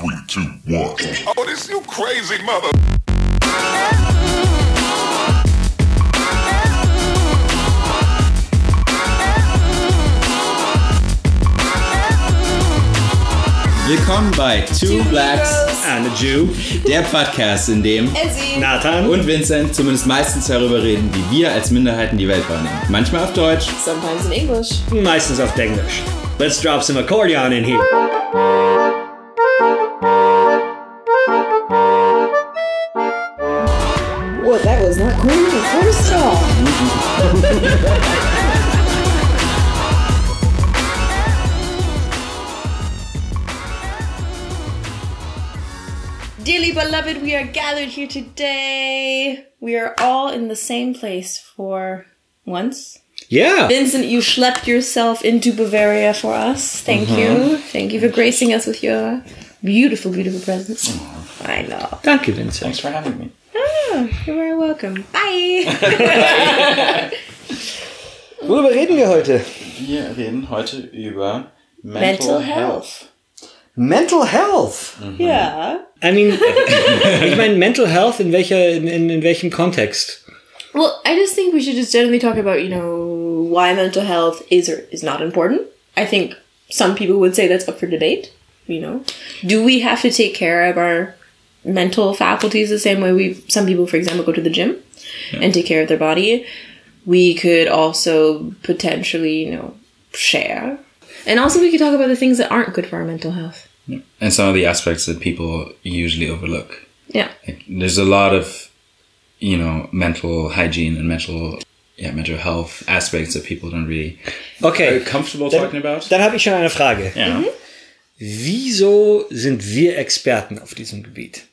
three, two, one. Oh, this you crazy mother. Willkommen bei Two Blacks And a Jew. der Podcast, in dem Ezzy. Nathan. und Vincent zumindest meistens darüber reden, wie wir als Minderheiten die Welt wahrnehmen. Manchmal auf Deutsch. Sometimes in English. meistens auf Englisch. Let's drop some accordion in here. That was not cool first off. Dearly beloved, we are gathered here today. We are all in the same place for once. Yeah. Vincent, you schlepped yourself into Bavaria for us. Thank mm-hmm. you. Thank you for gracing us with your beautiful, beautiful presence. I know. you, Vincent. Thanks for having me. Oh, you're very welcome. Bye. Worüber reden wir heute? Wir reden heute über Mental health. Mental health. Yeah. I mean, ich meine, mental health in welcher, in, in, in welchem Kontext? Well, I just think we should just generally talk about, you know, why mental health is or is not important. I think some people would say that's up for debate. You know, do we have to take care of our mental faculties the same way we? Some people, for example, go to the gym and take care of their body. We could also potentially, you know, share, and also we could talk about the things that aren't good for our mental health. And some of the aspects that people usually overlook. Yeah. Like, there's a lot of, you know, mental hygiene and mental, yeah, mental health aspects that people don't really Okay. are comfortable Dann, talking about. dann habe ich schon eine Frage. ja. Mhm. Wieso sind wir Experten auf diesem Gebiet?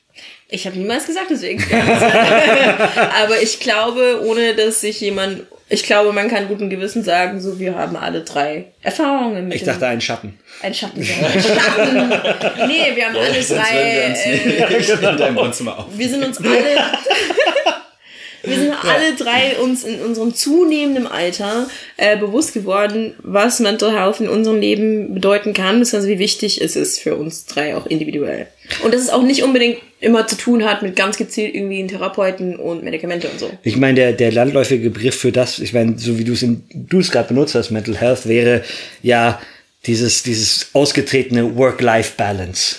Ich habe niemals gesagt, wir sind. Aber ich glaube, ohne dass sich jemand, ich glaube, man kann guten Gewissen sagen, so wir haben alle drei Erfahrungen mit Ich dachte ein Schatten. ein Schatten. Ein Schatten. Nee, wir haben alle drei. Äh, in deinem Wohnzimmer auf. wir sind uns alle. Wir sind alle drei uns in unserem zunehmenden Alter äh, bewusst geworden, was Mental Health in unserem Leben bedeuten kann, beziehungsweise wie wichtig es ist für uns drei auch individuell. Und dass es auch nicht unbedingt immer zu tun hat mit ganz gezielt irgendwie Therapeuten und Medikamente und so. Ich meine, der, der landläufige Begriff für das, ich meine, so wie du es in, du es gerade benutzt hast, Mental Health, wäre ja dieses, dieses ausgetretene Work-Life-Balance.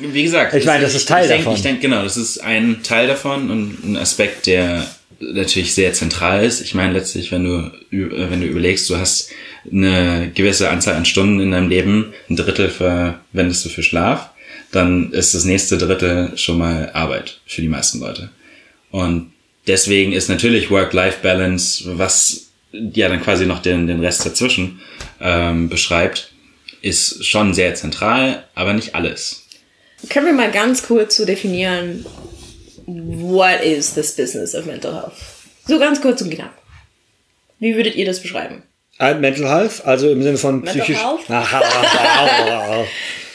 Wie gesagt, Ich meine, das ist Teil ich denk, davon. Ich denke, genau, das ist ein Teil davon und ein Aspekt, der natürlich sehr zentral ist. Ich meine, letztlich, wenn du, äh, wenn du überlegst, du hast eine gewisse Anzahl an Stunden in deinem Leben, ein Drittel verwendest du für Schlaf, dann ist das nächste Drittel schon mal Arbeit für die meisten Leute. Und deswegen ist natürlich Work-Life-Balance, was ja dann quasi noch den, den Rest dazwischen ähm, beschreibt, ist schon sehr zentral, aber nicht alles. Können wir mal ganz kurz so definieren, what is this business of mental health? So ganz kurz und knapp. Wie würdet ihr das beschreiben? Äh, Mental Health, also im Sinne von Mental psychisch.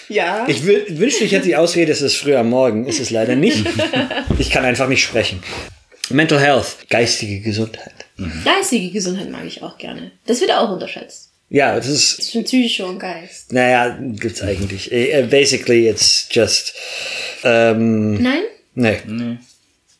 Ja. Ich wü- wünschte, ich hätte die Ausrede, es ist früh am Morgen. Ist es leider nicht. Ich kann einfach nicht sprechen. Mental Health, geistige Gesundheit. Geistige Gesundheit mag ich auch gerne. Das wird auch unterschätzt. Ja, das ist, Zwischen Psyche und Geist. naja, gibt's eigentlich. Eh, eh, Basically, it's just, ähm, Nein? nee.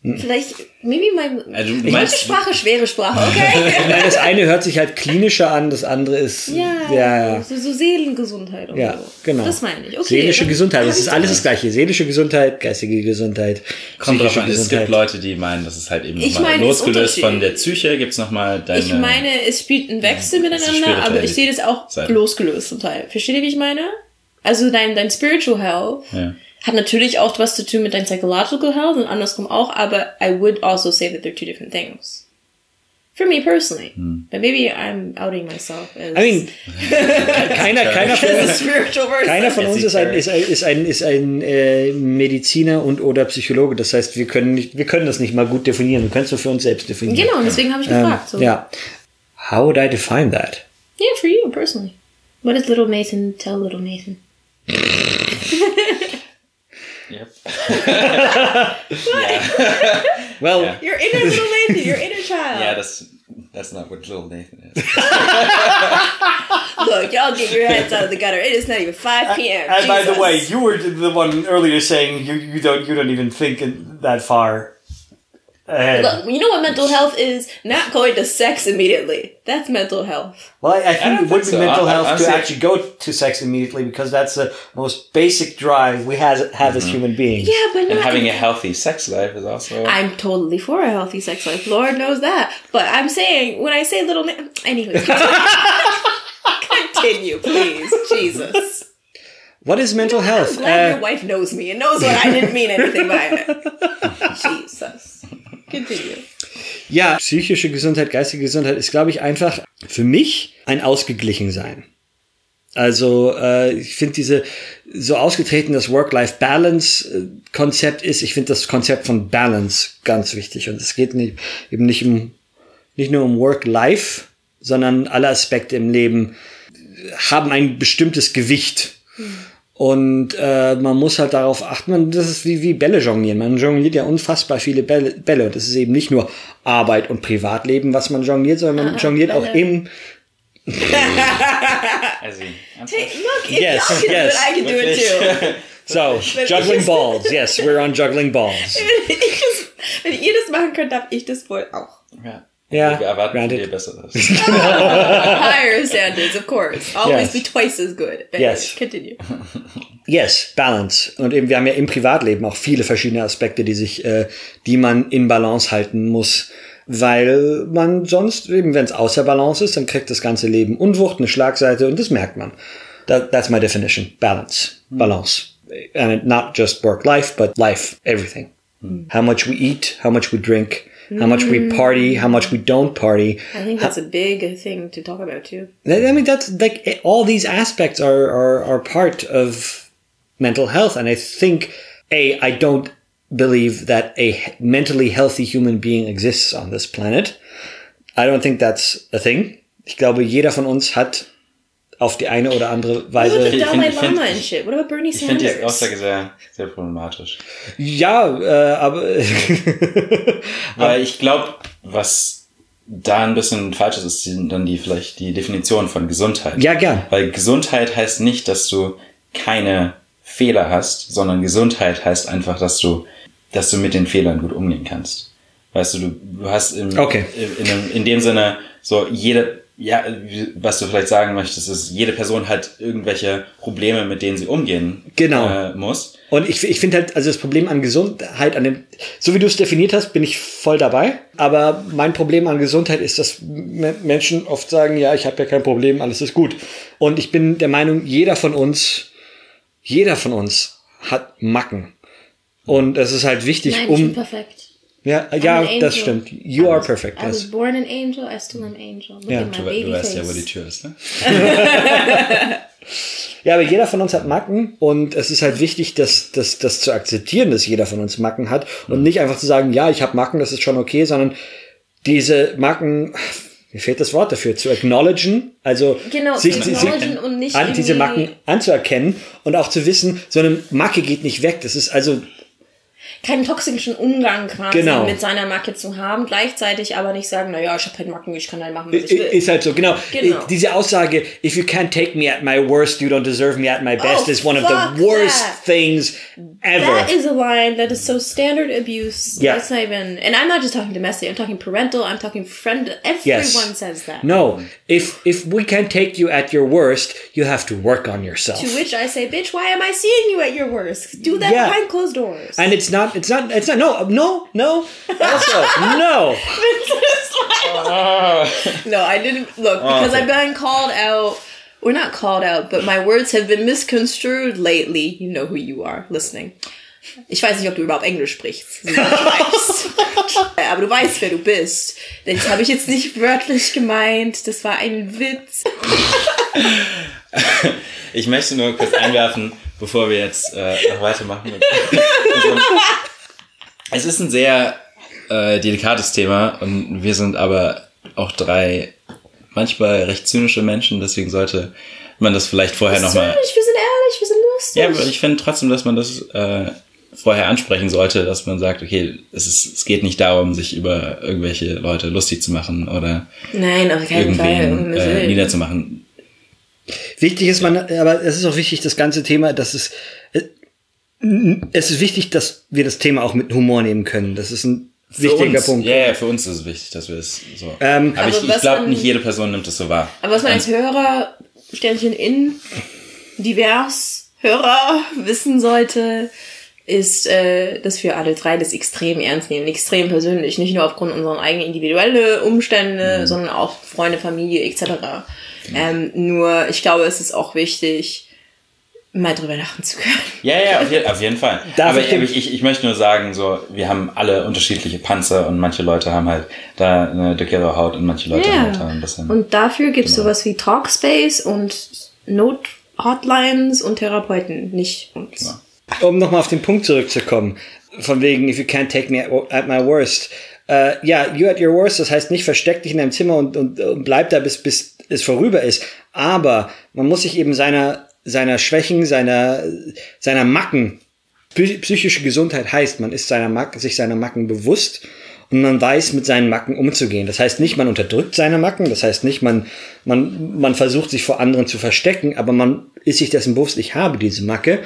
Vielleicht, maybe my, Also, du manche meinst- Sprache, schwere Sprache, okay? Meine, das eine hört sich halt klinischer an, das andere ist, ja, ja, ja. So, so Seelengesundheit und Ja, so. genau. Das meine ich. Okay, Seelische Gesundheit, das ist alles das gleiche. Seelische Gesundheit, geistige Gesundheit, Kommt drauf an, es gibt Leute, die meinen, das ist halt eben Ich nochmal meine, losgelöst von der Psyche, gibt's nochmal deine... Ich meine, es spielt einen Wechsel ist miteinander, aber ich sehe das auch Seite. losgelöst zum Teil. Versteht ihr, wie ich meine? Also dein, dein Spiritual Health Ja. Hat natürlich auch was zu tun mit deinem Psychological Health und andersrum auch, aber I would also say that they're two different things. For me personally. But maybe I'm outing myself as, I mean, keiner, keiner von keiner von uns ist ein, ist ein, ist ein, ist ein äh, Mediziner und oder Psychologe. Das heißt, wir können nicht, wir können das nicht mal gut definieren. Wir können es nur für uns selbst definieren. Genau, und deswegen habe ich gefragt. So. Ähm, Ja. How would I define that? Yeah, for you personally. What does little Nathan tell little Nathan? Yep. Well, Ja. Your inner little Nathan, your inner child. Yeah, das That's not what Little Nathan is. Look, y'all get your heads out of the gutter. It is not even 5 p.m. And by the way, you were the one earlier saying you, you don't you don't even think that far ahead. Look, you know what mental health is? Not going to sex immediately. That's mental health. Well, I, I think don't it would think be so. mental I- I- health to actually go to sex immediately because that's the most basic drive we has, have as mm-hmm. human beings. Yeah, but And not having a healthy sex life is also. I'm totally for a healthy sex life. Lord knows that. But I'm saying when I say little, na- anyways, continue, please, Jesus. What is mental health? I'm glad Uh, your wife knows me and knows what I didn't mean anything by it. Jesus. Continue. ja, psychische Gesundheit, geistige Gesundheit ist, glaube ich, einfach für mich ein Ausgeglichensein. Also äh, ich finde diese so ausgetreten das Work-Life-Balance-Konzept ist, ich finde das Konzept von Balance ganz wichtig. Und es geht nicht, eben nicht um nicht nur um Work-Life, sondern alle Aspekte im Leben haben ein bestimmtes Gewicht. Und äh, man muss halt darauf achten, man, das ist wie, wie Bälle jonglieren. Man jongliert ja unfassbar viele Bälle, Bälle. Und es ist eben nicht nur Arbeit und Privatleben, was man jongliert, sondern man jongliert auch Bälle. im also, Hey, look, if Yes, can yes. do it, I can do it too. So, juggling balls. Yes, we're on juggling balls. Wenn, ich das, wenn ihr das machen könnt, darf ich das wohl auch. ja. Ja, Wir erwarten von granted. dir Besseres. Higher standards, of course. Always Yes. be twice as good. But Yes. Continue. Yes, Balance. Und eben, wir haben ja im Privatleben auch viele verschiedene Aspekte, die sich, äh, die man in Balance halten muss. Weil man sonst, eben wenn es außer Balance ist, dann kriegt das ganze Leben Unwucht, eine Schlagseite und das merkt man. That, that's my definition. Balance. Balance. And not just work life, but life, everything. How much we eat, how much we drink, how much we party, how much we don't party. I think that's a big thing to talk about too. I mean, that's like all these aspects are, are, are part of mental health. And I think, A, I don't believe that a mentally healthy human being exists on this planet. I don't think that's a thing. Ich glaube, jeder von uns hat auf die eine oder andere What about Weise, the Ich Dalai find- ich find- Lama and shit? What about Bernie Ich finde Sanders? die Aussage sehr, sehr problematisch. ja, äh, aber, Weil ich glaube, was da ein bisschen falsch ist, ist dann die vielleicht die Definition von Gesundheit. ja, gern. Weil Gesundheit heißt nicht, dass du keine Fehler hast, sondern Gesundheit heißt einfach, dass du, dass du mit den Fehlern gut umgehen kannst. Weißt du, du, du hast im, Okay. in, in, in dem Sinne so jede, ja, wie- was du vielleicht sagen möchtest, ist, jede Person hat irgendwelche Probleme, mit denen sie umgehen Genau. äh, muss. Und ich, ich finde halt, also das Problem an Gesundheit, an dem, so wie du es definiert hast, bin ich voll dabei. Aber mein Problem an Gesundheit ist, dass Me- Menschen oft sagen, ja, ich habe ja kein Problem, alles ist gut. Und ich bin der Meinung, jeder von uns, jeder von uns hat Macken. Und es ist halt wichtig, Nein, ich bin um, perfekt. Ja, an ja, angel. das stimmt. You are perfect, I was yes. born an angel, I still am angel. Look Ja. at my Du, baby du weißt face. ja, wo die Tür ist, ne? Ja, aber jeder von uns hat Macken und es ist halt wichtig, das, das, das zu akzeptieren, dass jeder von uns Macken hat und nicht einfach zu sagen, ja, ich habe Macken, das ist schon okay, sondern diese Macken, mir fehlt das Wort dafür, zu acknowledgen, also Genau, sich, sich acknowledgen und nicht an, diese Macken anzuerkennen und auch zu wissen, so eine Macke geht nicht weg. Das ist also Keinen toxischen Umgang quasi Genau. mit seiner Macke zu haben, gleichzeitig aber nicht sagen, naja, ich habe halt Macken, ich kann halt machen, was ich will. Ist halt so, genau. Genau. Diese Aussage, if you can't take me at my worst, you don't deserve me at my oh, best, Oh, is one of the worst that. things ever. That is a line that is so standard abuse. Yeah. That's not even, and I'm not just talking domestic. I'm talking parental. I'm talking friend. Everyone Yes. says that. No, if if we can't take you at your worst, you have to work on yourself. To which I say, bitch, why am I seeing you at your worst? Do that Yeah. behind closed doors. And it's not, it's not, it's not. No, no, no. Also, no. no, I didn't look because I've been called out. We're not called out, but my words have been misconstrued lately. You know who you are listening. Ich weiß nicht, ob du überhaupt Englisch sprichst. Aber du weißt, wer du bist. Das habe ich jetzt nicht wörtlich gemeint. Das war ein Witz. Ich möchte nur kurz einwerfen, bevor wir jetzt äh, noch weitermachen. Mit es ist ein sehr äh, delikates Thema und wir sind aber auch drei manchmal recht zynische Menschen, deswegen sollte man das vielleicht vorher nochmal. Zynisch, wir sind ehrlich, wir sind lustig. Ja, aber ich finde trotzdem, dass man das äh, vorher ansprechen sollte, dass man sagt, okay, es, ist, es geht nicht darum, sich über irgendwelche Leute lustig zu machen oder Nein, auf keinen Fall. äh, niederzumachen. Wichtig ist man, aber es ist auch wichtig, das ganze Thema, dass es, äh, es ist wichtig, dass wir das Thema auch mit Humor nehmen können. Das ist ein Für wichtiger uns, Punkt. Ja, ja, für uns ist es wichtig, dass wir es so. Ähm, aber ich, Aber ich was glaube, nicht jede Person nimmt es so wahr. Aber was man als Hörer, Sternchen in, divers Hörer wissen sollte, ist, äh, dass wir alle drei das extrem ernst nehmen, extrem persönlich, nicht nur aufgrund unserer eigenen individuellen Umstände, sondern auch Freunde, Familie etc. Ähm, nur, ich glaube, es ist auch wichtig, mal drüber lachen zu können. Ja, ja, auf, je, auf jeden Fall. Darf aber ich ich, ich, möchte nur sagen, so, wir haben alle unterschiedliche Panzer und manche Leute haben halt da eine dickere Haut und manche Leute haben halt da ein bisschen. Und dafür gibt es sowas wie Talkspace und Not-Hotlines und Therapeuten, nicht uns. Um nochmal auf den Punkt zurückzukommen, von wegen, if you can't take me at, my worst. Äh, ja, you at your worst, das heißt nicht versteck dich in deinem Zimmer und, und, und bleib da, bis, bis es vorüber ist. Aber man muss sich eben seiner, seiner Schwächen, seiner, seiner Macken, Psy- psychische Gesundheit heißt, man ist seiner Macken, sich seiner Macken bewusst und man weiß, mit seinen Macken umzugehen. Das heißt nicht, man unterdrückt seine Macken, das heißt nicht, man, man, man versucht sich vor anderen zu verstecken, aber man ist sich dessen bewusst, ich habe diese Macke.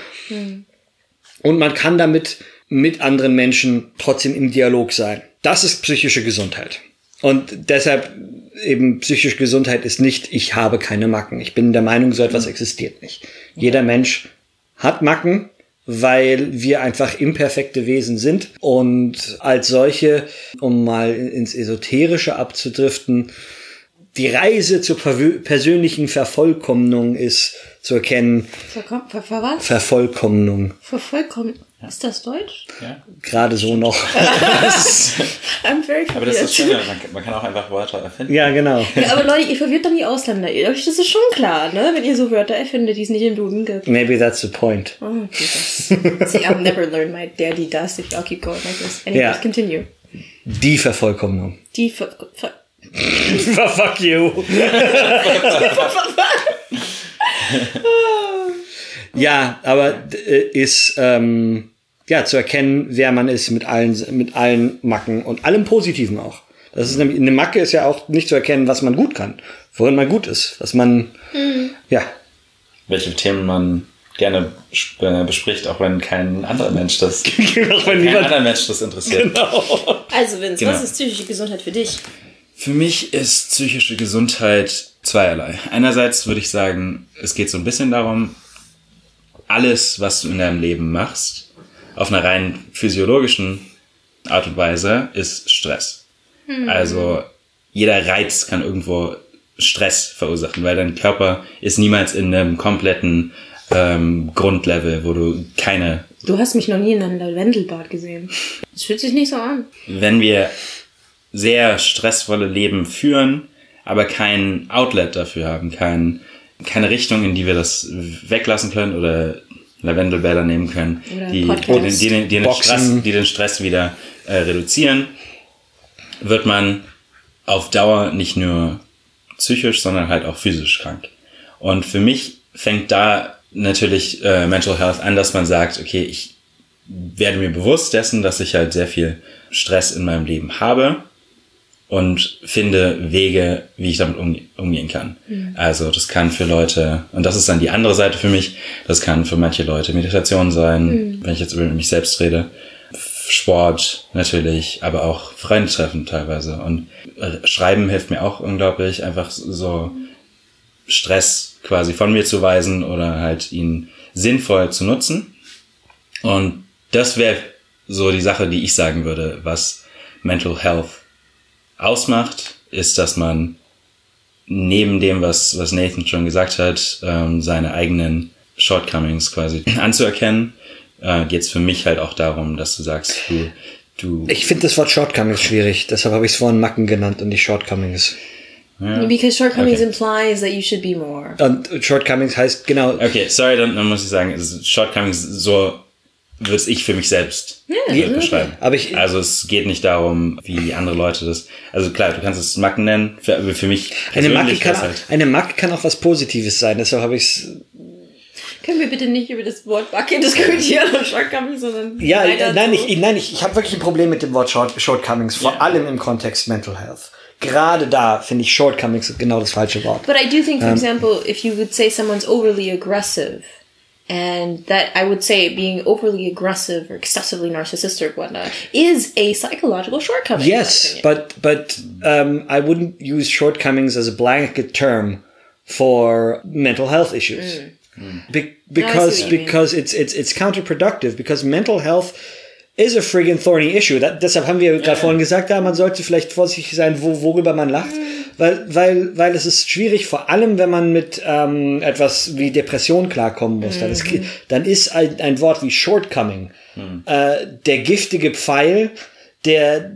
Und man kann damit mit anderen Menschen trotzdem im Dialog sein. Das ist psychische Gesundheit. Und deshalb eben psychische Gesundheit ist nicht, ich habe keine Macken. Ich bin der Meinung, so etwas existiert nicht. Jeder Mensch hat Macken, weil wir einfach imperfekte Wesen sind. Und als solche, um mal ins Esoterische abzudriften, die Reise zur persönlichen Vervollkommnung ist zu erkennen, Verkom ver ver was? Vervollkommnung. Vervollkommen. Ist das Deutsch? ja. Gerade so noch. I'm very Aber das ist confused. Schöne, man, kann- auch einfach Wörter erfinden. ja, genau. Ja, aber Leute, ihr verwirrt doch die Ausländer. Ihr- Euch das ist schon klar, ne? Wenn ihr so Wörter erfindet, die es nicht im Duden gibt. Maybe that's the point. Oh, Jesus. See, I'll never learn my daddy does if I'll keep going like this. Anyways, Ja. continue. Die Vervollkommnung. Die ver ver Fuck you. ja, aber äh, ist ähm, ja zu erkennen, wer man ist mit allen mit allen Macken und allem Positiven auch. Das ist nämlich eine Macke ist ja auch nicht zu erkennen, was man gut kann, worin man gut ist, was man ja Welche Themen man gerne äh, bespricht, auch wenn kein anderer Mensch das, auch wenn kein niemand anderer Mensch das interessiert. Also, Vince, Genau. was ist psychische Gesundheit für dich? Für mich ist psychische Gesundheit zweierlei. Einerseits würde ich sagen, es geht so ein bisschen darum, alles, was du in deinem Leben machst, auf einer rein physiologischen Art und Weise, ist Stress. Also jeder Reiz kann irgendwo Stress verursachen, weil dein Körper ist niemals in einem kompletten ähm, Grundlevel, wo du keine Du hast mich noch nie in einem Lavendelbad gesehen. Das fühlt sich nicht so an. wenn wir sehr stressvolle Leben führen, aber kein Outlet dafür haben, kein, keine Richtung, in die wir das weglassen können oder Lavendelbäder nehmen können, die, die, Podcast. den- die, den- die, den. Stress, die den Stress wieder äh, reduzieren, wird man auf Dauer nicht nur psychisch, sondern halt auch physisch krank. Und für mich fängt da natürlich äh, Mental Health an, dass man sagt, okay, ich werde mir bewusst dessen, dass ich halt sehr viel Stress in meinem Leben habe und finde Wege, wie ich damit umge umgehen kann. Also das kann für Leute, und das ist dann die andere Seite für mich, das kann für manche Leute Meditation sein, wenn ich jetzt über mich selbst rede, Sport natürlich, aber auch Freunde treffen teilweise. Und äh, Schreiben hilft mir auch unglaublich, einfach so Stress quasi von mir zu weisen oder halt ihn sinnvoll zu nutzen. Und das wäre so die Sache, die ich sagen würde, was Mental Health ausmacht, ist, dass man neben dem, was, was Nathan schon gesagt hat, ähm, seine eigenen Shortcomings quasi anzuerkennen, äh, geht es für mich halt auch darum, dass du sagst, du, du Ich finde das Wort Shortcomings schwierig, deshalb habe ich es vorhin Macken genannt und nicht Shortcomings. Because shortcomings Okay. implies that you should be more. Und Shortcomings heißt genau, Okay, sorry, dann, dann muss ich sagen, Shortcomings, so würde es ich für mich selbst Ja, beschreiben. aber ich- also es geht nicht darum, wie andere Leute das. Also klar, du kannst es Macken nennen, für, aber für mich eine Macke, kann, halt. eine Macke kann auch was Positives sein, deshalb habe ich es. Können wir bitte nicht über das Wort Bucket diskutieren und Shortcomings, sondern Ja, weiter nein, zu- ich, nein, ich, ich habe wirklich ein Problem mit dem Wort Short, Shortcomings, vor Ja. allem im Kontext Mental Health. Gerade da finde ich Shortcomings genau das falsche Wort. But I do think, for example, if you would say someone's overly aggressive, and that I would say being overly aggressive or excessively narcissistic, or whatnot, is a psychological shortcoming. in Yes, but but um, I wouldn't use shortcomings as a blanket term for mental health issues. Be- because what you mean. because it's it's it's counterproductive because mental health is a friggin' thorny issue. Da, deshalb haben wir gerade vorhin gesagt, ja, man sollte vielleicht vorsichtig sein, wo, worüber man lacht, weil weil weil es ist schwierig, vor allem wenn man mit ähm, etwas wie Depression klarkommen muss. Dann, ist, dann ist ein, ein Wort wie Shortcoming äh, der giftige Pfeil, der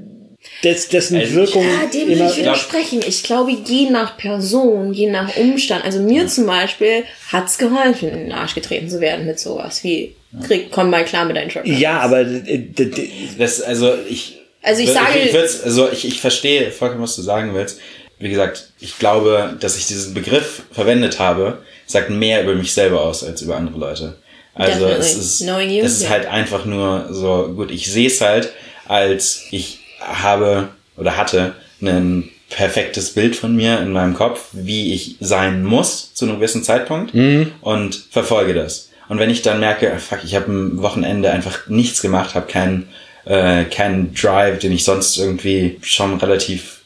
des, dessen Also ich- Wirkung Ah, dem will immer ich widersprechen. Ich glaube, je nach Person, je nach Umstand. Also mir zum Beispiel hat's geholfen, in den Arsch getreten zu werden mit sowas wie, krieg, komm mal klar mit deinen Shortcomings. ja, aber d- Das, also ich. Also ich sage- ich, würd's- also ich, ich verstehe vollkommen, was du sagen willst. Wie gesagt, ich glaube, dass ich diesen Begriff verwendet habe, sagt mehr über mich selber aus als über andere Leute. Also Definitely. es ist, es ist ja. halt einfach nur so, gut, ich sehe es halt, als ich habe oder hatte ein perfektes Bild von mir in meinem Kopf, wie ich sein muss zu einem gewissen Zeitpunkt und verfolge das. Und wenn ich dann merke, ah, fuck, ich habe ein Wochenende einfach nichts gemacht, habe keinen äh, keinen Drive, den ich sonst irgendwie schon relativ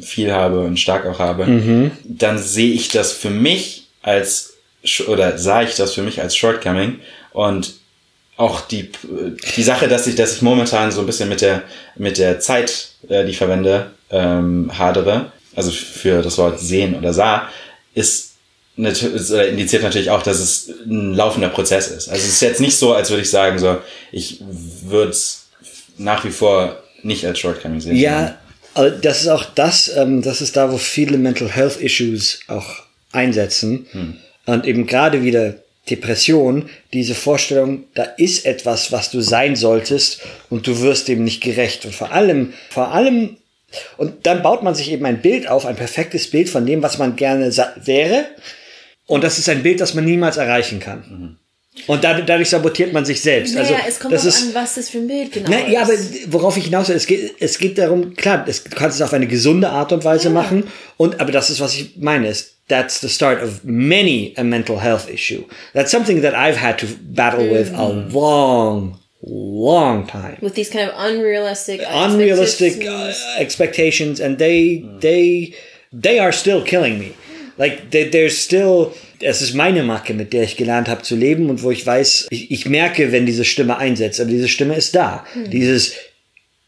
viel habe und stark auch habe, dann sehe ich das für mich als oder sah ich das für mich als Shortcoming und auch die die Sache, dass ich dass ich momentan so ein bisschen mit der mit der Zeit, äh, die ich verwende, ähm, hadere, also für das Wort sehen oder sah, ist äh, indiziert natürlich auch, dass es ein laufender Prozess ist. Also es ist jetzt nicht so, als würde ich sagen, so ich würde es nach wie vor nicht als Shortcoming sehen. ja, das ist auch das, ähm, das ist da, wo viele Mental Health Issues auch einsetzen. Und eben gerade wieder Depression, diese Vorstellung, da ist etwas, was du sein solltest und du wirst dem nicht gerecht. Und vor allem, vor allem, und dann baut man sich eben ein Bild auf, ein perfektes Bild von dem, was man gerne wäre. Und das ist ein Bild, das man niemals erreichen kann. Und dadurch, sabotiert man sich selbst. Naja, also, es kommt das ist, an, was das für ein Bild genau na, ist. ja, aber worauf ich hinaus will, es geht, es geht darum, klar, es, du kannst es auf eine gesunde Art und Weise machen, und, aber das ist, was ich meine, ist, that's the start of many a mental health issue. That's something that I've had to battle with a long, long time. With these kind of unrealistic, Unrealistic uh, expectations. expectations, and they, they, they are still killing me. Like, there's still, es ist meine Macke, mit der ich gelernt habe zu leben und wo ich weiß, ich, ich merke, wenn diese Stimme einsetzt, aber diese Stimme ist da. Dieses,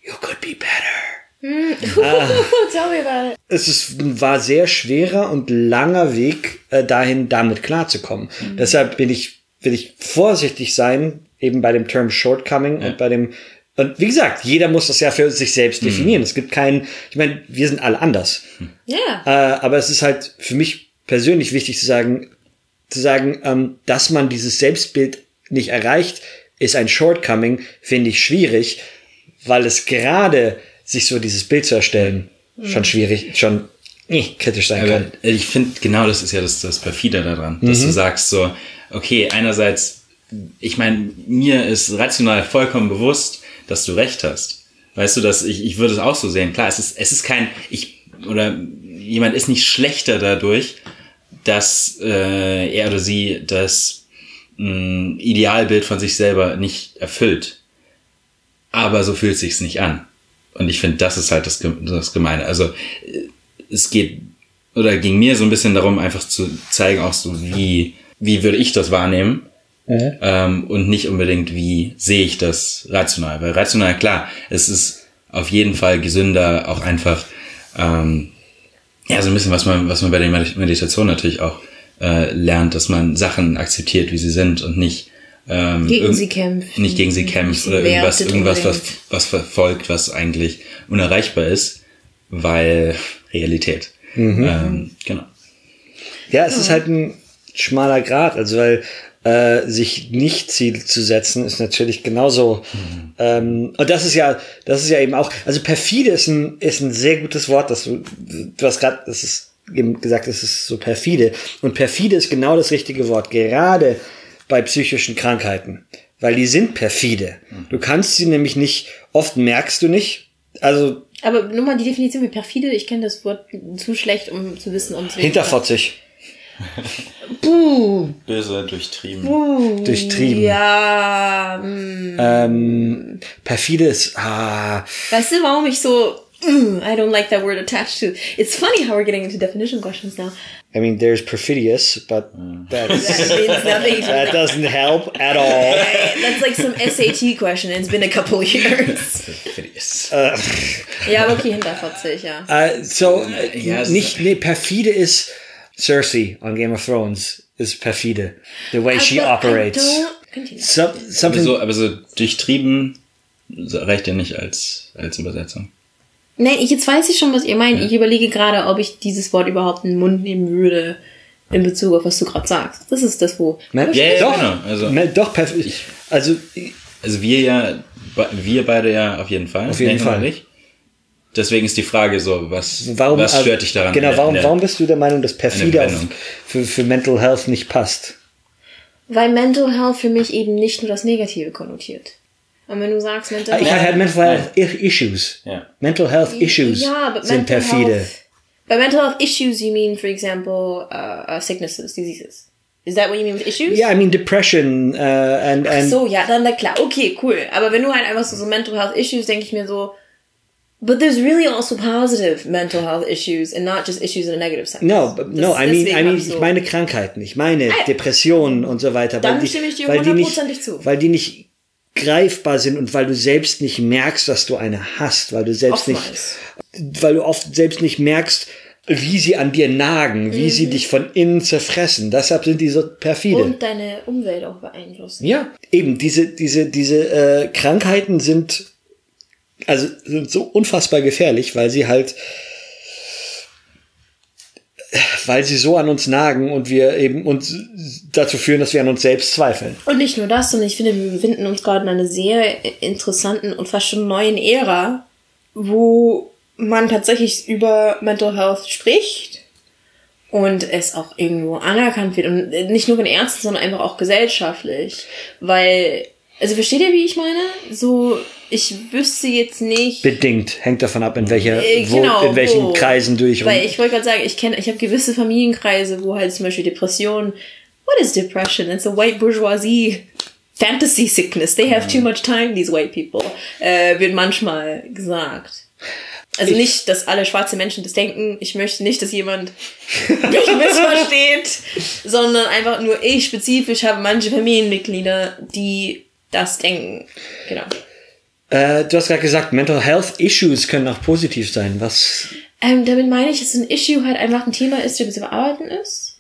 you could be better. Tell me about it. Es ist, war sehr schwerer und langer Weg äh, dahin, damit klarzukommen. Deshalb bin ich, will ich vorsichtig sein, eben bei dem Term Shortcoming und bei dem, und wie gesagt, jeder muss das ja für sich selbst definieren. Es gibt keinen, ich meine, wir sind alle anders. Yeah. Äh, aber es ist halt für mich persönlich wichtig zu sagen, zu sagen, ähm, dass man dieses Selbstbild nicht erreicht, ist ein Shortcoming, finde ich schwierig, weil es gerade sich so dieses Bild zu erstellen schon schwierig, schon eh, kritisch sein Aber kann. ich finde, genau das ist ja das, das Perfide daran, dass du sagst so, okay, einerseits, ich meine, mir ist rational vollkommen bewusst, dass du recht hast. Weißt du, dass ich, ich würde es auch so sehen. Klar, es ist, es ist kein, ich, oder jemand ist nicht schlechter dadurch, dass äh, er oder sie das mh, Idealbild von sich selber nicht erfüllt. Aber so fühlt sich's nicht an. Und ich finde, das ist halt das, das Gemeine. Also äh, es geht oder ging mir so ein bisschen darum, einfach zu zeigen, auch so wie wie würde ich das wahrnehmen ähm, und nicht unbedingt wie sehe ich das rational. Weil rational klar, es ist auf jeden Fall gesünder, auch einfach ähm, ja so ein bisschen was man was man bei der Med- Meditation natürlich auch äh, lernt, dass man Sachen akzeptiert, wie sie sind und nicht ähm, Gegen sie kämpft. nicht gegen sie kämpft oder irgendwas, irgendwas was, was verfolgt, was eigentlich unerreichbar ist, weil Realität. Mhm. Ähm, genau. Ja, es ist halt ein schmaler Grad, also weil äh, sich nicht Ziel zu setzen ist natürlich genauso. Ähm, und das ist ja, das ist ja eben auch, also perfide ist ein ist ein sehr gutes Wort, dass du du hast gerade, das ist eben gesagt, es ist so perfide und perfide ist genau das richtige Wort. Gerade bei psychischen Krankheiten, weil die sind perfide. Du kannst sie nämlich nicht, oft merkst du nicht, also Aber nur mal die Definition wie perfide. Ich kenne das Wort zu schlecht, um zu wissen, um es hinterfotzig, Buh, Böse, durchtrieben. buh. durchtrieben. Ja, mm. Ähm, perfide ist, ah, weißt du, warum ich so mm, I don't like that word attached to. It's funny how we're getting into definition questions now. I mean, there's perfidious, but That that's, means nothing. that doesn't help at all. That's like some SAT question. It's been a couple years. Yes. Ja, aber okay, hinterfotzig, ja. Äh, so, äh, Ja, es- nicht, nee, perfide ist Cersei on Game of Thrones ist perfide. The way she But I operates. So, Aber something, so, aber so durchtrieben reicht ja nicht als, als Übersetzung. Nein, ich, jetzt weiß ich schon, was ihr meint. Ich überlege gerade, ob ich dieses Wort überhaupt in den Mund nehmen würde in Bezug auf was du gerade sagst. Das ist das, wo. Man, Ja, ja, doch, genau, also- man, doch, perfide. Also, Also wir ja, wir beide ja auf jeden Fall. Auf jeden Fall. und ich. Deswegen ist die Frage so, was, warum, was äh, stört dich daran? Genau, warum, der- warum bist du der Meinung, dass perfide auf, für, für Mental Health nicht passt? Weil Mental Health für mich eben nicht nur das Negative konnotiert. Und wenn du sagst Mental Ah, Ich Health. hatte Mental Health Issues. Ja. Mental Health Issues Ja, but sind mental perfide. Health, by mental health issues, you mean, for example, uh, uh, sicknesses, diseases. Is that what you mean with issues? Yeah, I mean depression uh, and and So, ja, dann na klar, okay, cool. Aber wenn du halt einfach so, so mental health issues, denke ich mir so, but there's really also positive mental health issues and not just issues in a negative sense. No, but no, Das- I mean, I mean, ich so- ich meine Krankheiten, ich meine Depressionen und so weiter. Dann weil die, stimme ich dir hundertprozentig zu. Weil die nicht greifbar sind und weil du selbst nicht merkst, dass du eine hast, weil du selbst Oftmals. nicht, weil du oft selbst nicht merkst, wie sie an dir nagen, wie sie dich von innen zerfressen. Deshalb sind die so perfide. Mhm. Und deine Umwelt auch beeinflussen. Ja, eben diese diese diese äh, Krankheiten sind also sind so unfassbar gefährlich, weil sie halt weil sie so an uns nagen und wir eben uns dazu führen, dass wir an uns selbst zweifeln. Und nicht nur das, sondern ich finde, wir befinden uns gerade in einer sehr interessanten und fast schon neuen Ära, wo man tatsächlich über Mental Health spricht und es auch irgendwo anerkannt wird. Und nicht nur von Ärzten, sondern einfach auch gesellschaftlich. Weil, also versteht ihr, wie ich meine? So, ich wüsste jetzt nicht. Bedingt hängt davon ab, in welcher Äh, wo, genau, in welchen wo. Kreisen du dich rum. Weil ich wollte gerade sagen, ich kenne, ich habe gewisse Familienkreise, wo halt zum Beispiel Depression. What is depression? It's a white bourgeoisie fantasy sickness. They have too much time, these white people. Äh, wird manchmal gesagt. Also nicht, dass alle schwarze Menschen das denken. Ich möchte nicht, dass jemand mich missversteht, sondern einfach nur ich spezifisch habe manche Familienmitglieder, die das denken. Genau. Äh, du hast gerade gesagt, Mental Health Issues können auch positiv sein. Was? Ähm, damit meine ich, dass ein Issue halt einfach ein Thema ist, das zu bearbeiten ist.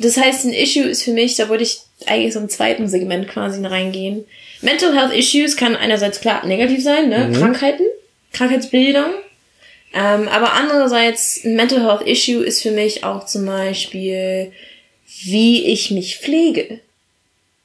Das heißt, ein Issue ist für mich, da wollte ich eigentlich so im zweiten Segment quasi reingehen. Mental Health Issues kann einerseits klar negativ sein, ne? Krankheiten, Krankheitsbilder. Ähm, aber andererseits, ein Mental Health Issue ist für mich auch zum Beispiel, wie ich mich pflege.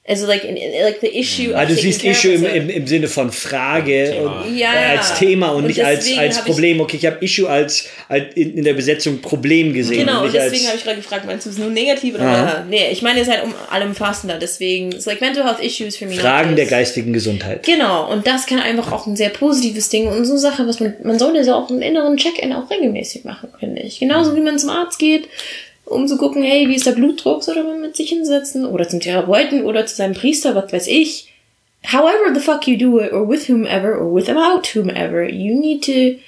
Also like, in, in, like the issue. of Ah, du siehst Issue im, im, im Sinne von Frage Thema. und, Ja. äh, als Thema und, Und nicht als, als Problem. Okay, ich habe Issue als, als in, in der Besetzung Problem gesehen. Genau, und deswegen habe ich gerade gefragt, meinst du es nur negativ oder Aha. Nee, ich meine es halt um allumfassender, deswegen, it's like mental health issues für mich. Fragen der geistigen Gesundheit. Genau, und das kann einfach auch ein sehr positives Ding und so eine Sache, was man, man sollte ja auch einen inneren Check-in auch regelmäßig machen, finde ich. Genauso wie man zum Arzt geht, um zu gucken, hey, wie ist der Blutdruck, oder man mit sich hinsetzen, oder zum Therapeuten, oder zu seinem Priester, was weiß ich. However the fuck you do it, or with whomever, or with about whomever, you need to,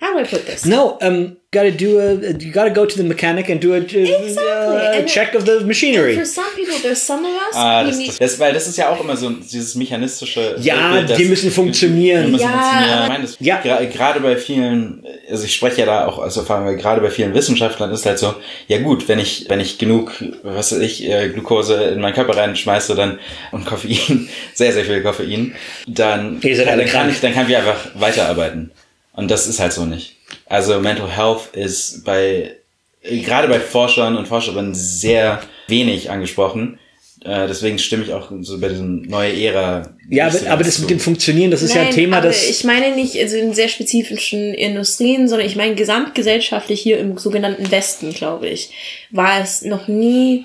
how do I put this? No, um, gotta do a, you gotta go to the mechanic and do a, Exactly. uh, And- check of the machinery. For some people, there's some of us Ah, das, das, das, weil das ist ja auch immer so dieses mechanistische. Ja, Bild, die müssen funktionieren. Die müssen Ja, funktionieren. Ich meine, das, Ja. gra- gerade bei vielen, also ich spreche ja da auch aus Erfahrung, weil gerade bei vielen Wissenschaftlern ist halt so, ja gut, wenn ich, wenn ich genug, was weiß ich, äh, Glucose in meinen Körper reinschmeiße, dann, und Koffein, sehr, sehr viel Koffein, dann, Ihr seid kann, alle dann kann ich, dann kann ich einfach weiterarbeiten. Und das ist halt so nicht. Also Mental Health ist bei, gerade bei Forschern und Forscherinnen sehr wenig angesprochen. Äh, deswegen stimme ich auch so bei diesem neue Ära. Ja, aber, so aber das mit dem Funktionieren, das ist ja ein Nein, Thema, aber das. ich meine nicht also in sehr spezifischen Industrien, sondern ich meine gesamtgesellschaftlich hier im sogenannten Westen, glaube ich, war es noch nie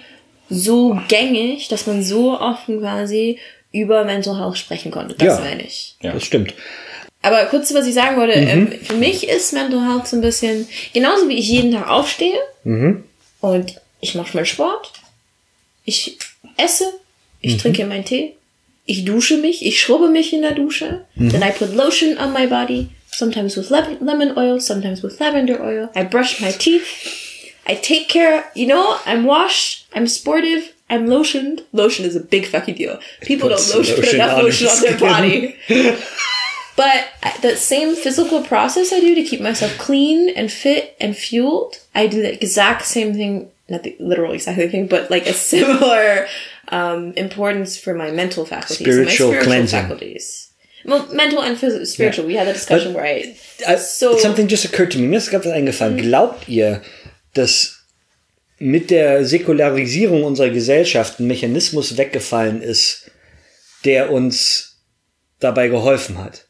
so gängig, dass man so offen quasi über Mental Health sprechen konnte. Das Ja. meine ich. Ja. Das stimmt. Aber kurz, was ich sagen wollte, ähm, für mich ist Mental Health so ein bisschen, genauso wie ich jeden Tag aufstehe und ich mache meinen Sport, ich esse, ich trinke meinen Tee, ich dusche mich, ich schrubbe mich in der Dusche, then I put lotion on my body, sometimes with le- lemon oil, sometimes with lavender oil, I brush my teeth, I take care, you know, I'm washed, I'm sportive, I'm lotioned. Lotion is a big fucking deal. People don't lotion, put enough on lotion on their body. But that same physical process I do to keep myself clean and fit and fueled, I do the exact same thing, not the literal exact same thing, but like a similar um, importance for my mental faculties, and Spiritual my spiritual cleansing. faculties. Well, mental and phys- spiritual. We had that discussion where I Uh, so something just occurred to me. Mir ist gerade was eingefallen. Glaubt ihr, dass mit der Säkularisierung unserer Gesellschaft ein Mechanismus weggefallen ist, der uns dabei geholfen hat?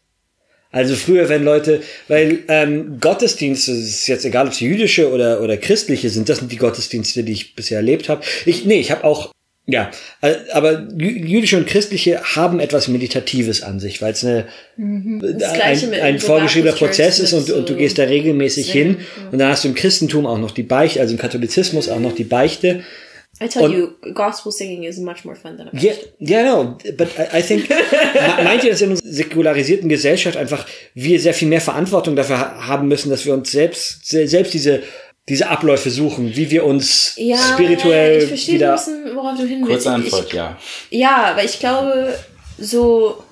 Also früher, wenn Leute, weil ähm, Gottesdienste, es ist jetzt egal, ob sie jüdische oder, oder christliche sind, das sind die Gottesdienste, die ich bisher erlebt habe. Ich, nee, ich habe auch, ja, äh, aber jü- jüdische und christliche haben etwas Meditatives an sich, weil es eine das Gleiche ein, ein so vorgeschriebener Prozess ist und, mit und du so gehst da regelmäßig hin und dann hast du im Christentum auch noch die Beichte, also im Katholizismus auch noch die Beichte. I tell und- you, gospel singing is much more fun than a Yeah, yeah, no, but I, I think, me- meint ihr, dass in unserer säkularisierten Gesellschaft einfach wir sehr viel mehr Verantwortung dafür ha- haben müssen, dass wir uns selbst, se- selbst diese, diese Abläufe suchen, wie wir uns ja, spirituell ich verstehe wieder, ein bisschen, worauf du hin willst. Kurze Ich- Antwort, ja. Ja, aber ich glaube, so.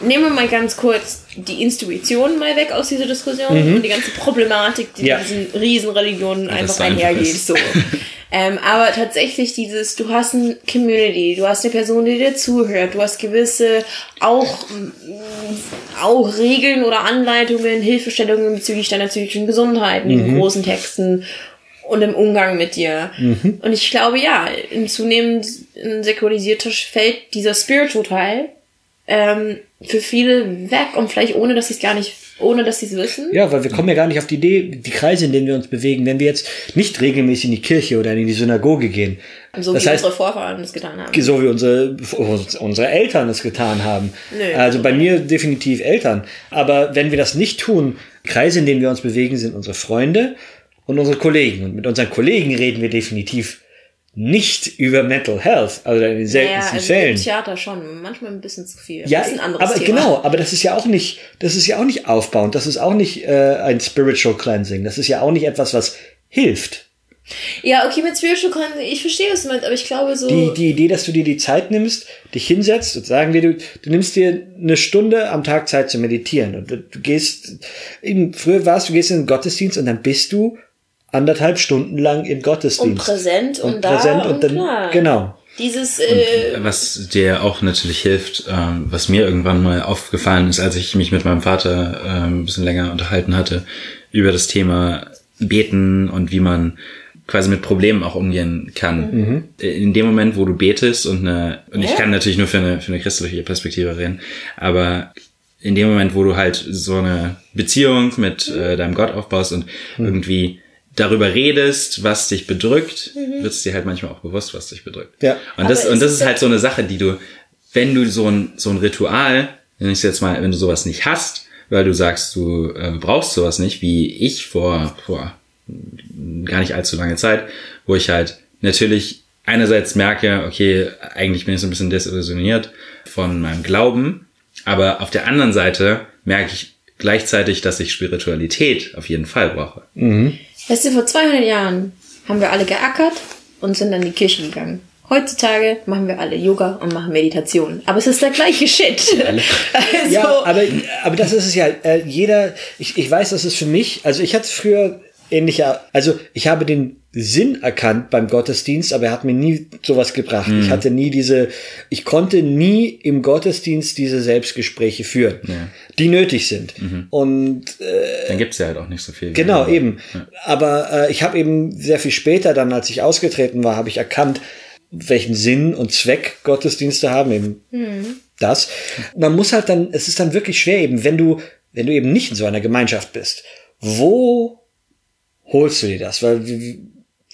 Nehmen wir mal ganz kurz die Intuition mal weg aus dieser Diskussion und die ganze Problematik, die Mhm. Ja. mit diesen Riesenreligionen einfach einhergeht. So. ähm, aber tatsächlich dieses, du hast ein Community, du hast eine Person, die dir zuhört, du hast gewisse auch, mm, auch Regeln oder Anleitungen, Hilfestellungen bezüglich deiner psychischen Gesundheit in Mhm. den großen Texten und im Umgang mit dir. Mhm. Und ich glaube, ja, in zunehmend säkularisierter fällt dieser Spiritual Teil ähm, für viele weg und vielleicht ohne, dass sie es gar nicht, ohne dass sie es wissen. ja, weil wir kommen ja gar nicht auf die Idee, die Kreise, in denen wir uns bewegen, wenn wir jetzt nicht regelmäßig in die Kirche oder in die Synagoge gehen. So das wie heißt, unsere Vorfahren es getan haben. so wie unsere, unsere Eltern es getan haben. Nö. also bei mir definitiv Eltern. Aber wenn wir das nicht tun, Kreise, in denen wir uns bewegen, sind unsere Freunde und unsere Kollegen. Und mit unseren Kollegen reden wir definitiv nicht über Mental Health, also in den Naja, seltensten also Fällen. im Theater schon, manchmal ein bisschen zu viel. Ja, das ist ein anderes aber Thema. genau, aber das ist ja auch nicht, das ist ja auch nicht aufbauend, das ist auch nicht äh, ein Spiritual Cleansing, das ist ja auch nicht etwas, was hilft. Ja, okay, mit Spiritual Cleansing, ich verstehe, was du meinst, aber ich glaube so. Die, die Idee, dass du dir die Zeit nimmst, dich hinsetzt und sagen wir, du, du nimmst dir eine Stunde am Tag Zeit zu meditieren und du, du gehst, eben, früher warst du gehst in den Gottesdienst und dann bist du anderthalb Stunden lang im und Gottesdienst. präsent und, Und da präsent und und dann- klar. genau. Dieses, äh, Was dir auch natürlich hilft, ähm, was mir irgendwann mal aufgefallen ist, als ich mich mit meinem Vater ähm, ein bisschen länger unterhalten hatte, über das Thema Beten und wie man quasi mit Problemen auch umgehen kann. In dem Moment, wo du betest und eine, und ich kann natürlich nur für eine, für eine christliche Perspektive reden, aber in dem Moment, wo du halt so eine Beziehung mit äh, deinem Gott aufbaust und irgendwie darüber redest, was dich bedrückt, wird es dir halt manchmal auch bewusst, was dich bedrückt. Ja. Und das, und das ist halt so eine Sache, die du, wenn du so ein, so ein Ritual, wenn ich jetzt mal, wenn du sowas nicht hast, weil du sagst, du äh, brauchst sowas nicht, wie ich vor, vor gar nicht allzu lange Zeit, wo ich halt natürlich einerseits merke, okay, eigentlich bin ich so ein bisschen desillusioniert von meinem Glauben, aber auf der anderen Seite merke ich gleichzeitig, dass ich Spiritualität auf jeden Fall brauche. Weißt du, vor 200 Jahren haben wir alle geackert und sind dann in die Kirche gegangen. Heutzutage machen wir alle Yoga und machen Meditation. Aber es ist der gleiche Shit. also, Ja, aber, aber das ist es ja. Äh, jeder, ich, ich weiß, das ist für mich, also ich hatte früher ähnliche, also ich habe den Sinn erkannt beim Gottesdienst, aber er hat mir nie sowas gebracht. Ich hatte nie diese, ich konnte nie im Gottesdienst diese Selbstgespräche führen, die nötig sind. Und Dann gibt's ja halt auch nicht so viel. Genau, Ja. eben. Aber äh, ich habe eben sehr viel später, dann als ich ausgetreten war, habe ich erkannt, welchen Sinn und Zweck Gottesdienste haben, eben das. Man muss halt dann, es ist dann wirklich schwer eben, wenn du, wenn du eben nicht in so einer Gemeinschaft bist, wo holst du dir das? Weil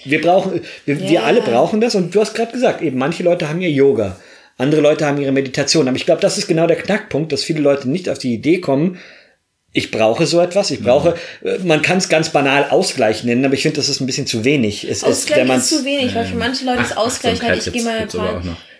Wir brauchen, wir, wir Ja. alle brauchen das und du hast gerade gesagt, eben manche Leute haben ihr Yoga, andere Leute haben ihre Meditation. Aber ich glaube, das ist genau der Knackpunkt, dass viele Leute nicht auf die Idee kommen, ich brauche so etwas, ich brauche, äh, man kann es ganz banal Ausgleich nennen, aber ich finde, das ist ein bisschen zu wenig. Es ist, Ausgleich wenn ist zu wenig, weil für manche Leute ist Ausgleich halt, ich gehe mal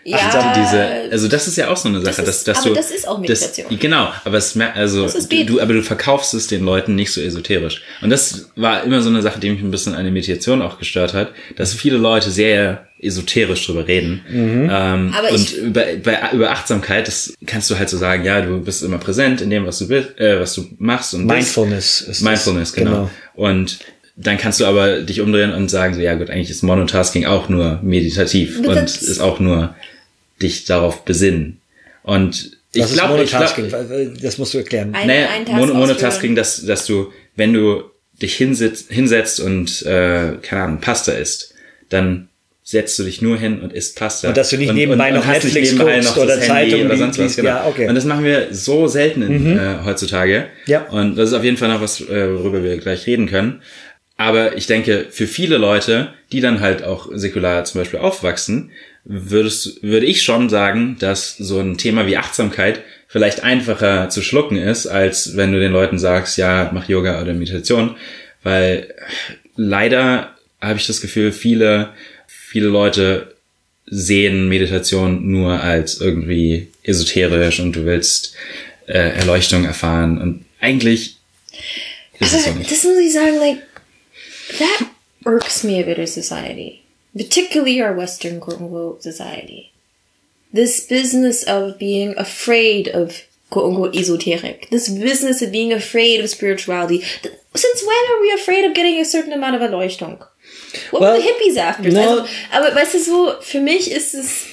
Ja, Achtsam, diese, also das ist ja auch so eine Sache, ist- dass, dass aber du, das ist auch Meditation. Das, genau, aber es also Das du, aber du verkaufst es den Leuten nicht so esoterisch. Und das war immer so eine Sache, die mich ein bisschen an der Meditation auch gestört hat, dass viele Leute sehr esoterisch drüber reden. Ähm, Aber und ich- über, bei, über Achtsamkeit, das kannst du halt so sagen, ja, du bist immer präsent in dem, was du bist, äh, was du machst und bist. Mindfulness ist das. Mindfulness, genau. Und dann kannst du aber dich umdrehen und sagen so, ja gut, eigentlich ist Monotasking auch nur meditativ Aber und das- ist auch nur dich darauf besinnen. Und ich glaube, ich glaub, das musst du erklären. Ein- naja, einen Task Mono Monotasking, dass, dass du, wenn du dich hinsetzt, hinsetzt und, äh, keine Ahnung, Pasta isst, dann setzt du dich nur hin und isst Pasta. Und dass du nicht nebenbei noch hast nicht Netflix nebenbei guckst noch oder Zeitung oder sonst was. Genau. Ja, okay. Mhm. Und das machen wir so selten in, äh, heutzutage. Ja. Und das ist auf jeden Fall noch was, äh, worüber wir gleich reden können. Aber ich denke, für viele Leute, die dann halt auch säkular zum Beispiel aufwachsen, würdest, würde ich schon sagen, dass so ein Thema wie Achtsamkeit vielleicht einfacher zu schlucken ist, als wenn du den Leuten sagst, ja, mach Yoga oder Meditation. Weil leider habe ich das Gefühl, viele, viele Leute sehen Meditation nur als irgendwie esoterisch und du willst äh, Erleuchtung erfahren. Und eigentlich ist es so Aber nicht. das muss ich sagen, like, that irks me a bit of society. Particularly our Western quote unquote society. This business of being afraid of quote unquote esoteric. This business of being afraid of spirituality. Since when are we afraid of getting a certain amount of Erleuchtung? What Well, were the hippies after? no. Also, aber weißt du so, für mich ist es,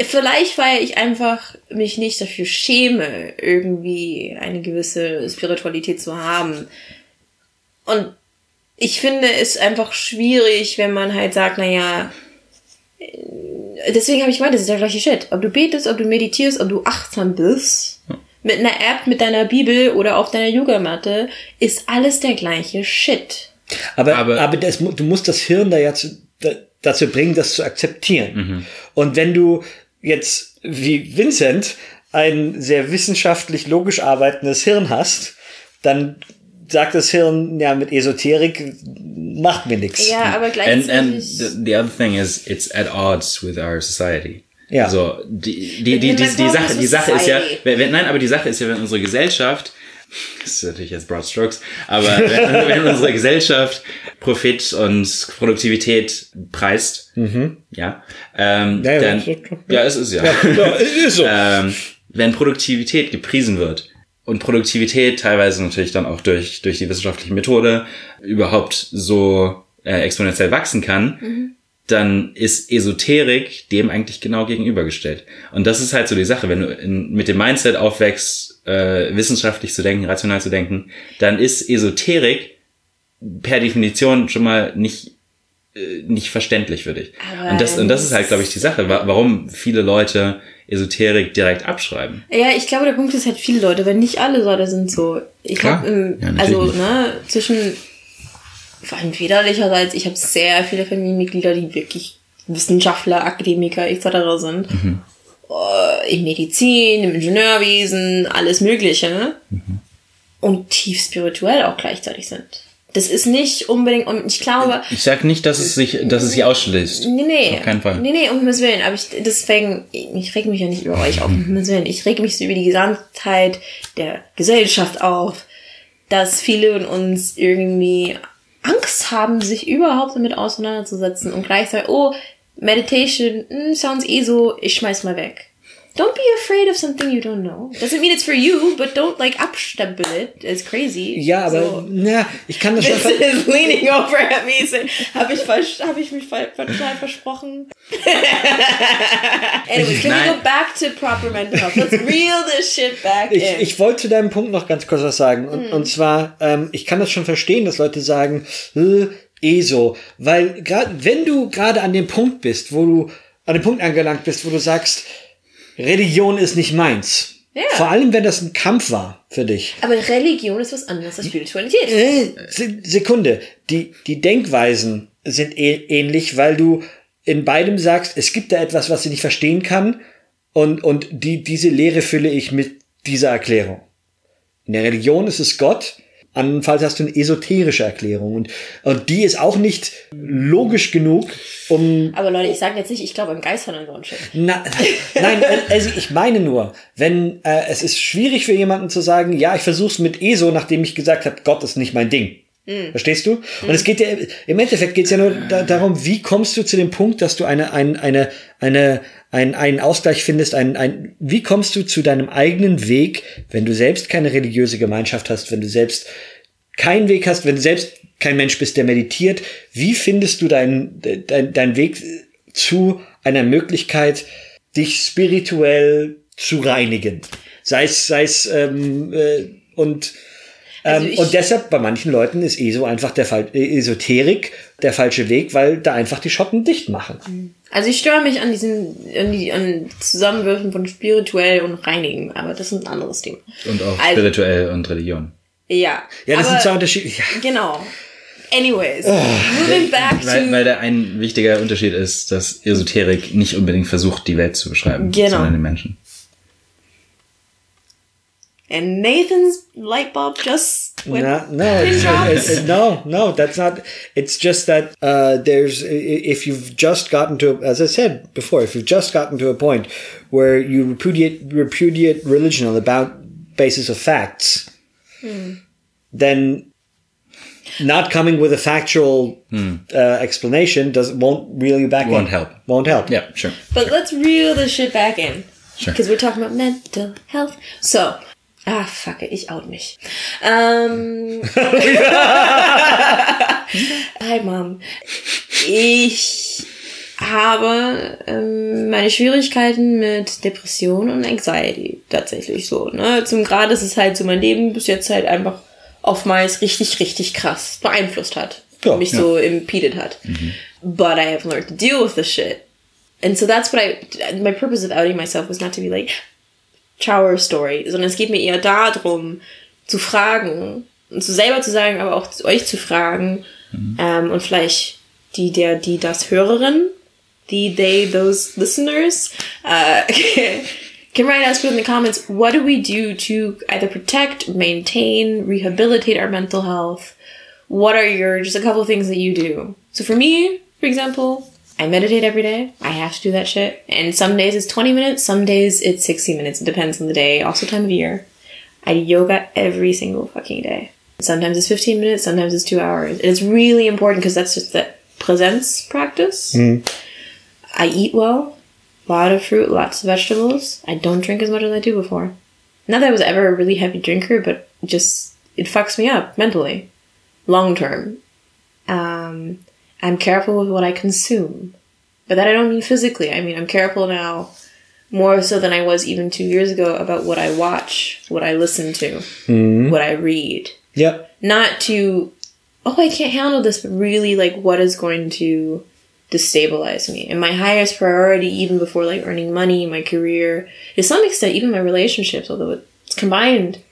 vielleicht weil ich einfach mich nicht dafür schäme, irgendwie eine gewisse Spiritualität zu haben. Und ich finde es einfach schwierig, wenn man halt sagt, naja, deswegen habe ich gemeint, das ist der gleiche Shit. Ob du betest, ob du meditierst, ob du achtsam bist, mit einer App, mit deiner Bibel oder auf deiner Yogamatte, ist alles der gleiche Shit. Aber, aber, Aber- das, du musst das Hirn da ja zu, da, dazu bringen, das zu akzeptieren. Und wenn du jetzt wie Vincent ein sehr wissenschaftlich logisch arbeitendes Hirn hast, dann sagt das Hirn, ja, mit Esoterik macht mir nichts. Ja, aber And, gleichzeitig. and the, the other thing is, it's at odds with our society. Ja. Also, die, die, die, die, die Sache, so die Sache ist ja, wenn, nein, aber die Sache ist ja, wenn unsere Gesellschaft, das ist natürlich jetzt Broad Strokes, aber wenn, wenn unsere Gesellschaft Profit und Produktivität preist, ja, ähm, Mhm. Ja, ja, dann, ja, es ist ja. Ja, ist so. ähm, wenn Produktivität gepriesen wird und Produktivität teilweise natürlich dann auch durch, durch die wissenschaftliche Methode überhaupt so äh, exponentiell wachsen kann, dann ist Esoterik dem eigentlich genau gegenübergestellt. Und das ist halt so die Sache, wenn du in, mit dem Mindset aufwächst, äh, wissenschaftlich zu denken, rational zu denken, dann ist Esoterik per Definition schon mal nicht nicht verständlich für dich. Aber Und das, und das ist halt, glaube ich, die Sache, wa- warum viele Leute Esoterik direkt abschreiben. Ja, ich glaube, der Punkt ist halt viele Leute, wenn nicht alle Leute sind so. Ich Klar. glaube, Ja, also, nicht. ne, zwischen, vor allem väterlicherseits, ich habe sehr viele Familienmitglieder, die wirklich Wissenschaftler, Akademiker etc. sind. Mhm. Äh, Im Medizin, im Ingenieurwesen, alles Mögliche. Mhm. Und tief spirituell auch gleichzeitig sind. Das ist nicht unbedingt, und ich glaube, Ich sag nicht, dass es sich, dass es sich ausschließt. Nee, nee. Auf keinen Fall. Nee, nee, um Himmels Willen. Aber ich, deswegen, ich reg mich ja nicht über euch auf, um Himmels Willen. Ich reg mich so über die Gesamtheit der Gesellschaft auf, dass viele von uns irgendwie Angst haben, sich überhaupt damit auseinanderzusetzen und gleichzeitig, oh, Meditation, mm, sounds eh so, ich schmeiß mal weg. Don't be afraid of something you don't know. Doesn't mean it's for you, but don't like abstempel it as crazy. Ja, aber So. na, ich kann das schon. Is leaning over at me saying, habe ich, hab ich mich total versprochen? Anyways, can we Nein. go back to proper mental health? Let's reel this shit back Ich, in. ich wollte zu deinem Punkt noch ganz kurz was sagen. Und, und zwar, ähm, ich kann das schon verstehen, dass Leute sagen, äh, ESO. Weil gerade wenn du gerade an dem Punkt bist, wo du an dem Punkt angelangt bist, wo du sagst, Religion ist nicht meins. Ja. Vor allem, wenn das ein Kampf war für dich. aber Religion ist was anderes als Spiritualität. Äh, Se- Sekunde. Die, die Denkweisen sind ähnlich, weil du in beidem sagst, es gibt da etwas, was ich nicht verstehen kann und, und die, diese Lehre fülle ich mit dieser Erklärung. In der Religion ist es Gott, andernfalls hast du eine esoterische Erklärung und, und die ist auch nicht logisch genug, um Aber Leute, ich sage jetzt nicht, ich glaube an Geistern und so ein Shit. na, nein, also ich meine nur, wenn äh, es ist schwierig für jemanden zu sagen, ja, ich versuch's mit ESO, nachdem ich gesagt habe, Gott ist nicht mein Ding. Verstehst du? Und es geht ja im Endeffekt geht's ja nur da, darum, wie kommst du zu dem Punkt, dass du eine ein, eine eine ein, einen Ausgleich findest, ein, ein wie kommst du zu deinem eigenen Weg, wenn du selbst keine religiöse Gemeinschaft hast, wenn du selbst keinen Weg hast, wenn du selbst kein Mensch bist, der meditiert, wie findest du deinen dein, dein Weg zu einer Möglichkeit, dich spirituell zu reinigen? Sei es, sei es ähm, äh, und Also ähm, und deshalb bei manchen Leuten ist ESO einfach der Fall, äh, Esoterik der falsche Weg, weil da einfach die Schotten dicht machen. Also ich störe mich an diesen, an die, an Zusammenwürfen von spirituell und reinigen, aber das ist ein anderes Thema. Und auch Also- spirituell und Religion. Ja. Ja, das aber, sind zwei Unterschiede. Ja. Genau. Anyways, moving back Weil, to weil da ein wichtiger Unterschied ist, dass Esoterik nicht unbedingt versucht, die Welt zu beschreiben, Genau. sondern den Menschen. And Nathan's light bulb just went No, no, it's, drops. it's- no, no. That's not. It's just that uh, there's if you've just gotten to, as I said before, if you've just gotten to a point where you repudiate repudiate religion on the basis of facts, then not coming with a factual uh, explanation does won't reel you back. in. Won't help. Won't help. Yeah, sure. But let's reel this shit back in. Sure. Because we're talking about mental health. So, ah, fuck ich out mich. Ähm, hi, Mom. Ich habe ähm, meine Schwierigkeiten mit Depression und Anxiety tatsächlich so. Ne? Zum Grad ist es halt so mein Leben bis jetzt halt einfach oftmals richtig, richtig krass beeinflusst hat. Ja, mich ja. so impeded hat. But I have learned to deal with this shit. And so that's what I, my purpose of outing myself was not to be like, Shower Story, sondern es geht mir eher darum, zu fragen und zu selber zu sagen, aber auch zu euch zu fragen ähm, und vielleicht die, der, die, das Hörerin, die, they, those listeners, uh, can write us in the comments, what do we do to either protect, maintain, rehabilitate our mental health? What are your, just a couple of things that you do? So for me, for example, I meditate every day. I have to do that shit. And some days it's 20 minutes, some days it's 60 minutes. It depends on the day, also time of year. I yoga every single fucking day. Sometimes it's 15 minutes, sometimes it's two hours. And it's really important because that's just that presence practice. I eat well, a lot of fruit, lots of vegetables. I don't drink as much as I do before. Not that I was ever a really heavy drinker, but just, it fucks me up mentally, long term. Um, I'm careful with what I consume. But that I don't mean physically. I mean, I'm careful now more so than I was even two years ago about what I watch, what I listen to, hmm. what I read. Yep. Not to, oh, I can't handle this, but really like what is going to destabilize me. And my highest priority, even before like earning money, my career, to some extent, even my relationships, although it's combined,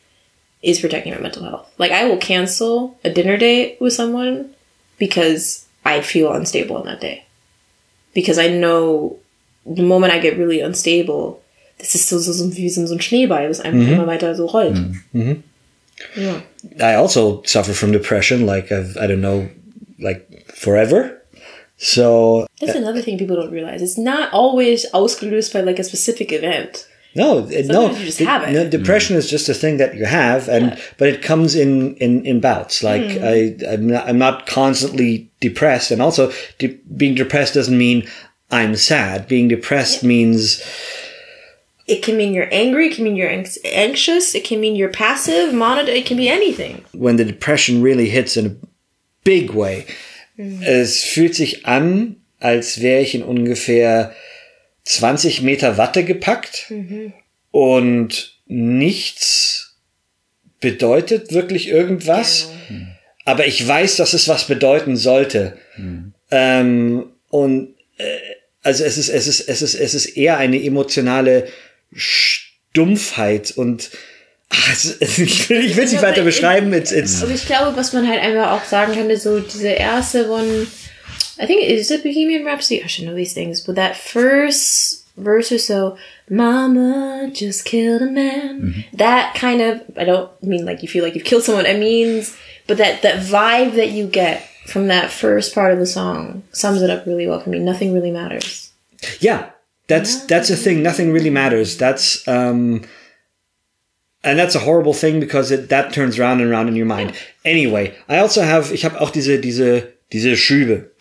is protecting my mental health. Like I will cancel a dinner date with someone because I feel unstable on that day. Because I know the moment I get really unstable, das ist so, so, so wie so ein Schneeball, das einfach mm-hmm. immer weiter so rollt. Ja. Mm-hmm. Mm-hmm. I also suffer from depression, like I've, I don't know, like forever. So That's another thing people don't realize. It's not always ausgelöst by like a specific event. No, it- no. you just de- have it. no, depression is just a thing that you have, and but it comes in in in bouts. Like Hmm. I, I'm not, I'm not constantly depressed, and also de- being depressed doesn't mean I'm sad. Being depressed means It can mean you're angry, it can mean you're anx- anxious, it can mean you're passive, monitor, it can be anything. when the depression really hits in a big way. Es fühlt sich an, als wäre ich in ungefähr 20 Meter Watte gepackt und nichts bedeutet wirklich irgendwas. Aber ich weiß, dass es was bedeuten sollte. Ähm, und äh, also es ist, es ist, es ist, es ist eher eine emotionale Stumpfheit und ach, es ich will, ich will es nicht Aber weiter beschreiben. It's, it's, Aber ich glaube, was man halt einfach auch sagen kann, ist so diese erste von, I think is it Bohemian Rhapsody? I should know these things, but that first verse or so, Mama just killed a man. That kind of I don't mean like you feel like you've killed someone. It means, but that that vibe that you get from that first part of the song sums it up really well for me. Nothing really matters. Yeah, that's that's a thing. Nothing really matters. That's um, and that's a horrible thing because it that turns round and round in your mind. Anyway, I also have ich habe auch diese diese diese Schübe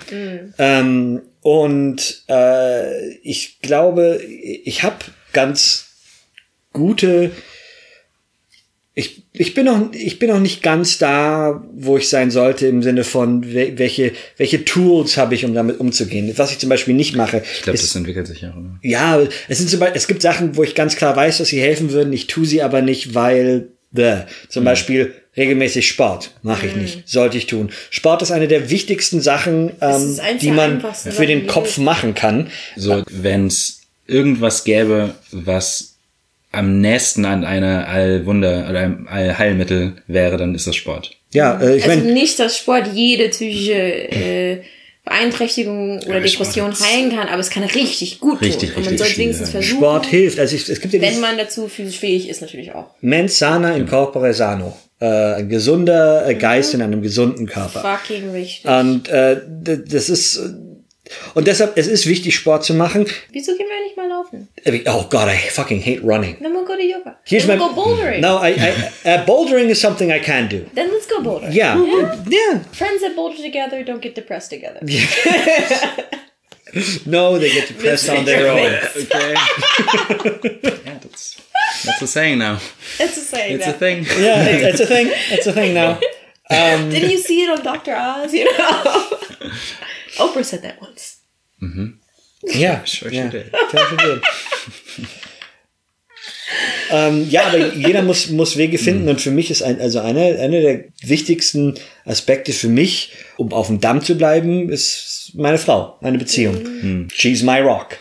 ähm, und äh, ich glaube ich habe ganz gute ich, ich bin noch ich bin noch nicht ganz da, wo ich sein sollte im Sinne von wel- welche welche Tools habe ich, um damit umzugehen. Was ich zum Beispiel nicht mache, Ich glaube, das entwickelt sich auch immer. ja, es sind zum Beispiel, es gibt Sachen, wo ich ganz klar weiß, dass sie helfen würden. Ich tue sie aber nicht, weil the. Zum Beispiel regelmäßig Sport mache ich nicht. Sollte ich tun. Sport ist eine der wichtigsten Sachen, ähm, die man für den Kopf machen kann. So, wenn es irgendwas gäbe, was am nächsten an einer Allwunder oder einem Allheilmittel wäre, dann ist das Sport. Ja, äh, ich Also meine, nicht, dass Sport jede psychische äh, Beeinträchtigung oder Ja, Depression heilen kann, aber es kann richtig gut Richtig, tun. Und man richtig soll viel wenigstens versuchen, Sport hilft. Also ich, es gibt ja wenn man dazu physisch fähig ist, natürlich auch. Mens sana in corpore sano. Äh, ein gesunder äh, Geist in einem gesunden Körper. Fucking richtig. Und äh, das ist äh, und deshalb es ist wichtig Sport zu machen. Wieso gehen wir nicht mal laufen? Oh God, I fucking hate running. Then we'll go to yoga. Here's then my we'll go bouldering. No, I, I uh, bouldering is something I can do. Then let's go bouldering. Yeah, yeah. Friends that boulder together don't get depressed together. No, they get depressed on their own. Okay. yeah, that's, that's a saying now. It's a saying. It's a thing. Yeah, it's, it's a thing. It's a thing now. Um, Didn't you see it on Dr. Oz? You know, Oprah said that once. Mm-hmm. Yeah, Sure she did. Sure she did. Ähm, ja, aber jeder muss, muss Wege finden und für mich ist ein, also einer einer der wichtigsten Aspekte für mich, um auf dem Damm zu bleiben, ist meine Frau, meine Beziehung. She's my rock.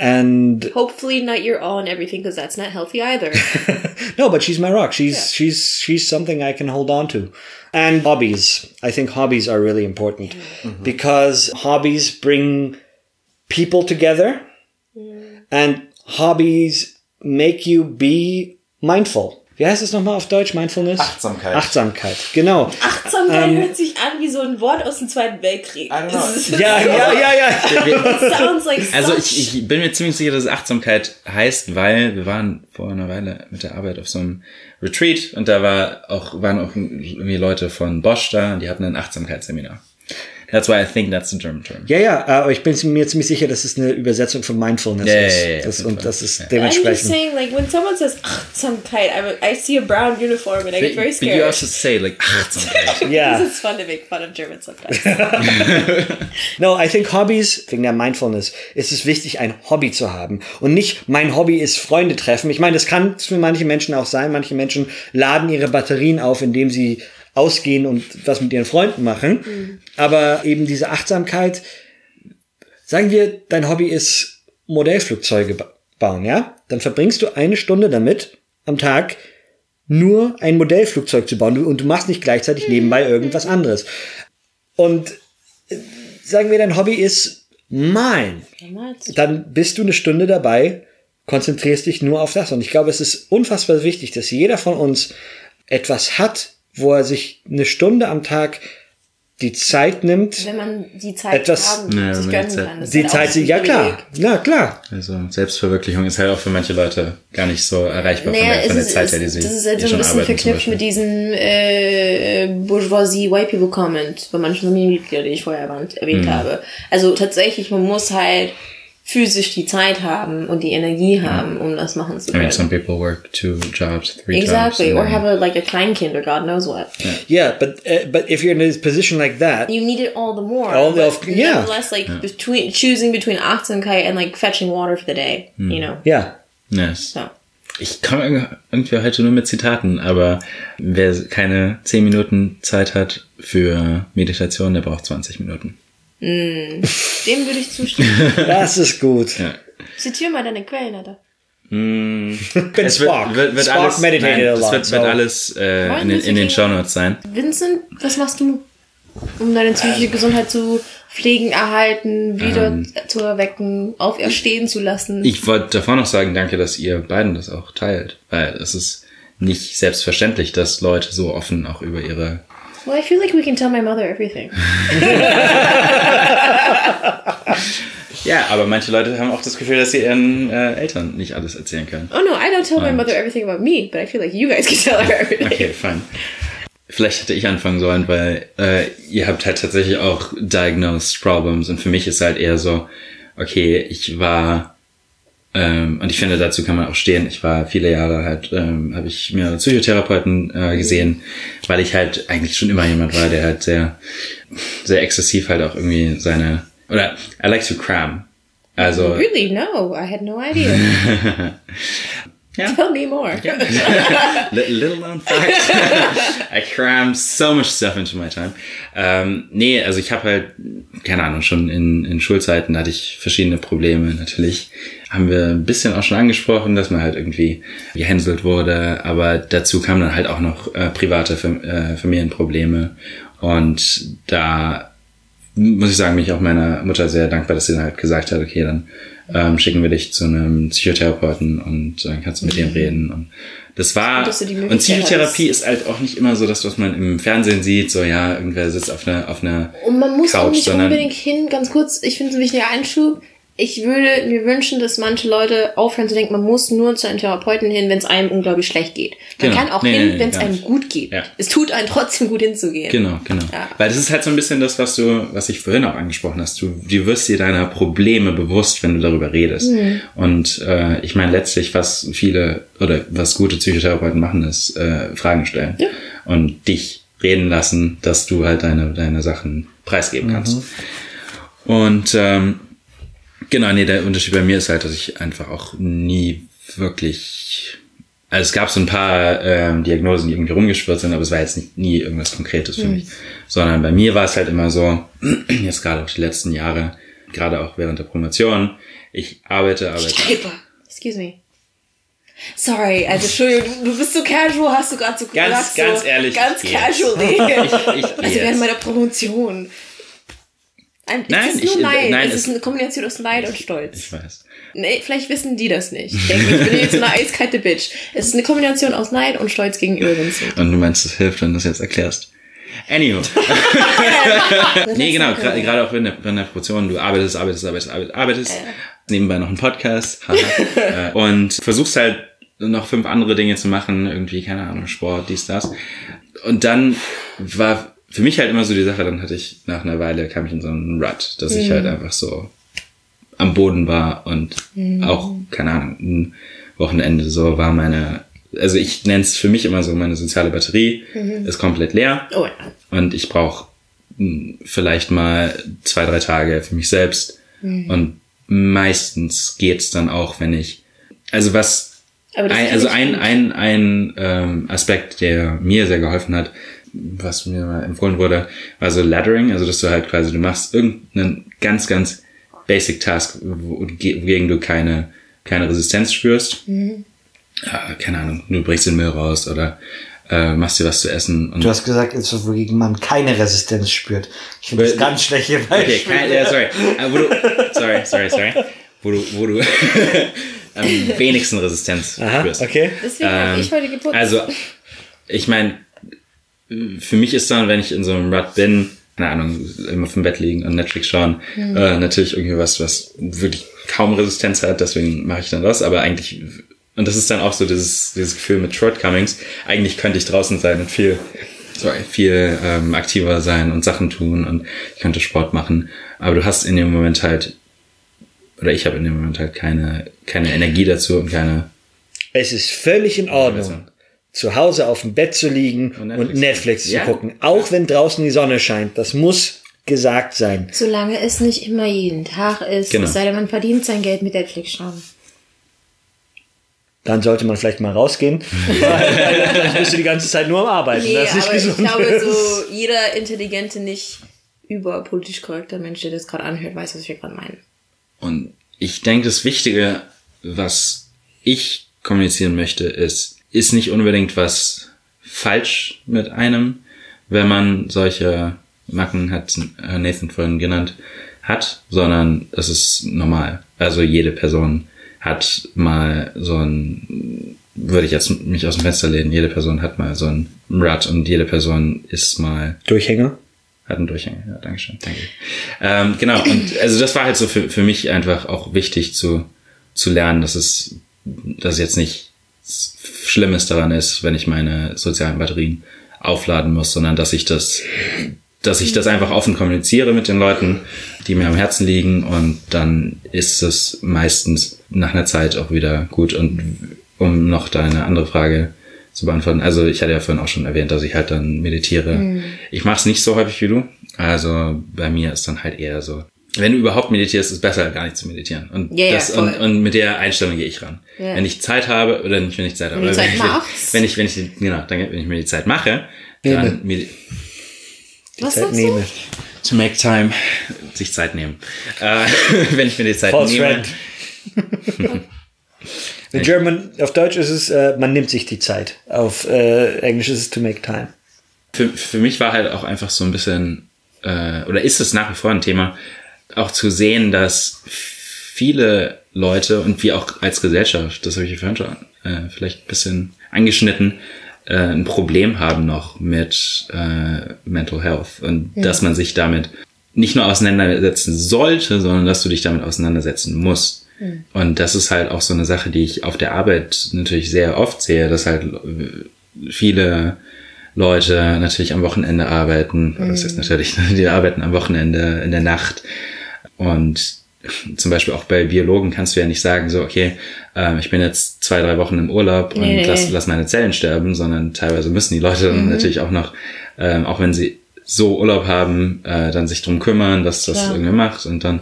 And Hopefully, not your all and everything, because that's not healthy either. No, but she's my rock. She's she's she's something I can hold on to. And hobbies. I think hobbies are really important because hobbies bring people together and hobbies make you be mindful. Wie heißt es nochmal auf Deutsch? Mindfulness? Achtsamkeit. Achtsamkeit, genau. Achtsamkeit hört sich an wie so ein Wort aus dem Zweiten Weltkrieg. Ja, ja, ja, ja. Sounds like Also ich, ich bin mir ziemlich sicher, dass es Achtsamkeit heißt, weil wir waren vor einer Weile mit der Arbeit auf so einem Retreat und da war auch, waren auch irgendwie Leute von Bosch da und die hatten ein Achtsamkeitsseminar. That's why I think that's the German term. Ja, ja, aber ich bin mir ziemlich sicher, dass es eine Übersetzung von Mindfulness ja, ist. ja, ja, das, und das ist Ja. I'm just dementsprechend. saying, like, when someone says Achtsamkeit, I, I see a brown uniform and I get very But you scared. also say like Achtsamkeit. Ja. Because it's fun to make fun of German sometimes. No, I think Hobbys, wegen der Mindfulness, ist es wichtig, ein Hobby zu haben. Und nicht, mein Hobby ist Freunde treffen. Ich meine, das kann es für manche Menschen auch sein. Manche Menschen laden ihre Batterien auf, indem sie ausgehen und was mit ihren Freunden machen. Aber eben diese Achtsamkeit, sagen wir, dein Hobby ist Modellflugzeuge ba- bauen, ja? Dann verbringst du eine Stunde damit am Tag, nur ein Modellflugzeug zu bauen und du machst nicht gleichzeitig nebenbei irgendwas anderes. Und äh, sagen wir, dein Hobby ist malen. Dann bist du eine Stunde dabei, konzentrierst dich nur auf das. Und ich glaube, es ist unfassbar wichtig, dass jeder von uns etwas hat, wo er sich eine Stunde am Tag die Zeit nimmt. Wenn man die Zeit Etwas- haben, Ja, sich wenn man gönnen die Zeit- kann. Das Die ist halt Zeit, ja klar, na klar. Also Selbstverwirklichung ist halt auch für manche Leute gar nicht so erreichbar von Naja, der, es von der ist, Zeit es, her, die sie das ist halt so ein schon bisschen arbeiten. zum verknüpft mit diesem äh, Bourgeoisie White People Comment bei manchen Familienmitgliedern, die ich vorher erwähnt, erwähnt Mhm. habe. Also tatsächlich, man muss halt physisch die Zeit haben und die Energie haben, um das machen zu I mean, können. some people work two jobs, three Exactly, jobs. or and have a like a Kleinkind or God knows what. Yeah, but uh, but if you're in a position like that, You need it all the more. All the- yeah. Nevertheless, like between choosing between Achtsamkeit and like fetching water for the day, you know. ja, Yes. So. Ich komme irgendwie heute nur mit Zitaten, aber wer keine 10 Minuten Zeit hat für Meditation, der braucht 20 Minuten. Dem würde ich zustimmen. das ist gut. Ja. Zitiere mal deine Quellen, Alter. Bin Es Spark. wird, wird, wird Spark alles, meditated nein, a das lot. wird, so. wird alles äh, in, den, in den Shownotes sein. Vincent, was machst du, um deine psychische Gesundheit zu Pflegen erhalten, wieder zu erwecken, auferstehen zu lassen. Ich wollte davor noch sagen, danke, dass ihr beiden das auch teilt, weil es ist nicht selbstverständlich, dass Leute so offen auch über ihre well, I feel like we can tell my mother everything. Ja, aber manche Leute haben auch das Gefühl, dass sie ihren äh, Eltern nicht alles erzählen können. Oh no, I don't tell my mother everything about me, but I feel like you guys can tell her everything. Okay, fine. Vielleicht hätte ich anfangen sollen, weil äh, ihr habt halt tatsächlich auch diagnosed problems und für mich ist halt eher so, okay, ich war ähm, und ich finde, dazu kann man auch stehen. Ich war viele Jahre halt, ähm, habe ich mir Psychotherapeuten äh, gesehen, weil ich halt eigentlich schon immer jemand war, der halt sehr, sehr exzessiv halt auch irgendwie seine oder I like to cram. Also Really? No, I had no idea. ja. Tell me more. Li- little known fact. I cram so much stuff into my time. Ähm, nee, also ich habe halt, keine Ahnung, schon in, in Schulzeiten hatte ich verschiedene Probleme natürlich. Haben wir ein bisschen auch schon angesprochen, dass man halt irgendwie gehänselt wurde, aber dazu kamen dann halt auch noch äh, private Fam äh, Familienprobleme. Und da muss ich sagen, bin ich auch meiner Mutter sehr dankbar, dass sie dann halt gesagt hat, okay, dann ähm, schicken wir dich zu einem Psychotherapeuten und dann kannst du mit dem reden. Und das war und Psychotherapie ist halt auch nicht immer so das, was man im Fernsehen sieht, so ja, irgendwer sitzt auf einer auf einer Und man muss auch Couch, nicht sondern unbedingt hin, ganz kurz, ich finde es ein wichtiger Einschub. Ich würde mir wünschen, dass manche Leute aufhören zu denken, man muss nur zu einem Therapeuten hin, wenn es einem unglaublich schlecht geht. Man Genau. kann auch Nee, hin, nee, wenn es einem nicht. gut geht. Ja. Es tut einem trotzdem gut hinzugehen. Genau, genau. Ja. Weil das ist halt so ein bisschen das, was du, was ich vorhin auch angesprochen hast. Du, du wirst dir deiner Probleme bewusst, wenn du darüber redest. Mhm. Und äh, ich meine letztlich, was viele oder was gute Psychotherapeuten machen, ist äh, Fragen stellen und dich reden lassen, dass du halt deine deine Sachen preisgeben kannst. Und ähm, genau, nee, der Unterschied bei mir ist halt, dass ich einfach auch nie wirklich also es gab so ein paar ähm, Diagnosen, die irgendwie rumgeschwirrt sind, aber es war jetzt nicht, nie irgendwas Konkretes für mich. Sondern bei mir war es halt immer so, jetzt gerade auch die letzten Jahre, gerade auch während der Promotion, ich arbeite, arbeite. Paper. Excuse me. Sorry, also Entschuldigung, du, du bist so casual, hast du gerade so Ganz, gesagt, ganz so, ehrlich, Ganz ich gehe casually. ich also während meiner Promotion. Ein, Nein, es ist nur ich- Neid. nein, es ist eine Kombination aus Neid und Stolz. Ich weiß. Nee, vielleicht wissen die das nicht. Ich denke, ich bin jetzt eine eiskalte Bitch. Es ist eine Kombination aus Neid und Stolz gegenüber Vincent. Und du meinst, es hilft, wenn du es jetzt erklärst. Anywho. nee, genau, gerade auch in der, in der Promotion, du arbeitest, arbeitest, arbeitest, arbeitest, arbeitest nebenbei noch einen Podcast äh, und versuchst halt noch fünf andere Dinge zu machen, irgendwie, keine Ahnung, Sport, dies, das. Und dann war für mich halt immer so die Sache, dann hatte ich nach einer Weile kam ich in so einen Rut, dass ich halt einfach so am Boden war und auch, keine Ahnung, ein Wochenende so war meine, also ich nenne es für mich immer so, meine soziale Batterie. Ist komplett leer. Oh ja. und ich brauche vielleicht mal zwei, drei Tage für mich selbst. Und meistens geht's dann auch, wenn ich, also was, ein, also ein, ein, ein ähm, Aspekt, der mir sehr geholfen hat, was mir mal empfohlen wurde, war so Laddering, also dass du halt quasi, du machst irgendeinen ganz, ganz basic Task, wo- wogegen du keine, keine Resistenz spürst. Ja, keine Ahnung, du bringst den Müll raus oder äh, machst dir was zu essen und Du hast gesagt, etwas, wogegen man keine Resistenz spürt. Ich finde das Weil- ganz schlechte Okay, Beispiel. kein, ja, sorry. Äh, wo du, sorry, sorry, sorry. Wo du, wo du am wenigsten Resistenz Aha, spürst. okay. Deswegen habe ich heute geputzt. Also, ich meine, für mich ist dann, wenn ich in so einem Rut bin, keine Ahnung, immer vom Bett liegen und Netflix schauen, äh, natürlich irgendwie was, was wirklich kaum Resistenz hat, deswegen mache ich dann das, aber eigentlich, und das ist dann auch so dieses, dieses Gefühl mit Shortcomings, eigentlich könnte ich draußen sein und viel, sorry, viel ähm, aktiver sein und Sachen tun und ich könnte Sport machen, aber du hast in dem Moment halt, oder ich habe in dem Moment halt keine, keine Energie dazu und keine, Es ist völlig in Ordnung, zu Hause auf dem Bett zu liegen und Netflix Netflix, zu- Ja. gucken. Auch wenn draußen die Sonne scheint. Das muss gesagt sein. Solange es nicht immer jeden Tag ist, Genau. es sei denn, man verdient sein Geld mit Netflix schauen. Dann sollte man vielleicht mal rausgehen. weil Dann bist du die ganze Zeit nur am Arbeiten. Nee, das ist nicht aber ich gesund. glaube, so jeder intelligente, nicht überpolitisch korrekter Mensch, der das gerade anhört, weiß, was wir gerade meinen. Und ich denke, das Wichtige, was ich kommunizieren möchte, ist, ist nicht unbedingt was falsch mit einem, wenn man solche Macken hat äh, Nathan vorhin genannt, hat, sondern es ist normal. Also jede Person hat mal so ein, würde ich jetzt mich aus dem Fenster lehnen, jede Person hat mal so ein Rut und jede Person ist mal Durchhänger. hat einen Durchhänger, ja, Dankeschön, danke. Ähm, genau, und also das war halt so für, für mich einfach auch wichtig zu, zu lernen, dass es, dass es jetzt nicht Schlimmes daran ist, wenn ich meine sozialen Batterien aufladen muss, sondern dass ich das, dass ich das einfach offen kommuniziere mit den Leuten, die mir am Herzen liegen und dann ist es meistens nach einer Zeit auch wieder gut. Und um noch deine andere Frage zu beantworten, also ich hatte ja vorhin auch schon erwähnt, dass ich halt dann meditiere. Ich mache es nicht so häufig wie du. Also bei mir ist dann halt eher so, wenn du überhaupt meditierst, ist es besser, gar nicht zu meditieren. Und, Ja, ja, das, und, und mit der Einstellung gehe ich ran. Ja. Wenn ich Zeit habe, oder nicht, wenn ich Zeit habe, Wenn du Zeit ich, machst. wenn ich, wenn ich, genau, dann, wenn ich mir die Zeit mache, Nehme. dann medi- Was Zeit nehme. to make time, sich Zeit nehmen. Äh, wenn ich mir die Zeit False nehme. In German, auf Deutsch ist es, äh, man nimmt sich die Zeit. Auf äh, Englisch ist es to make time. Für, für mich war halt auch einfach so ein bisschen, äh, oder ist es nach wie vor ein Thema, auch zu sehen, dass viele Leute und wir auch als Gesellschaft, das habe ich vorhin schon äh, vielleicht ein bisschen angeschnitten, äh, ein Problem haben noch mit äh, Mental Health und dass man sich damit nicht nur auseinandersetzen sollte, sondern dass du dich damit auseinandersetzen musst. Und das ist halt auch so eine Sache, die ich auf der Arbeit natürlich sehr oft sehe, dass halt äh, viele Leute natürlich am Wochenende arbeiten, oder das ist natürlich, die arbeiten am Wochenende in der Nacht und zum Beispiel auch bei Biologen kannst du ja nicht sagen, so, okay, ähm, ich bin jetzt zwei, drei Wochen im Urlaub und Nee. lass, lass meine Zellen sterben, sondern teilweise müssen die Leute dann natürlich auch noch, ähm, auch wenn sie so Urlaub haben, äh, dann sich drum kümmern, dass das Klar. irgendwie macht und dann,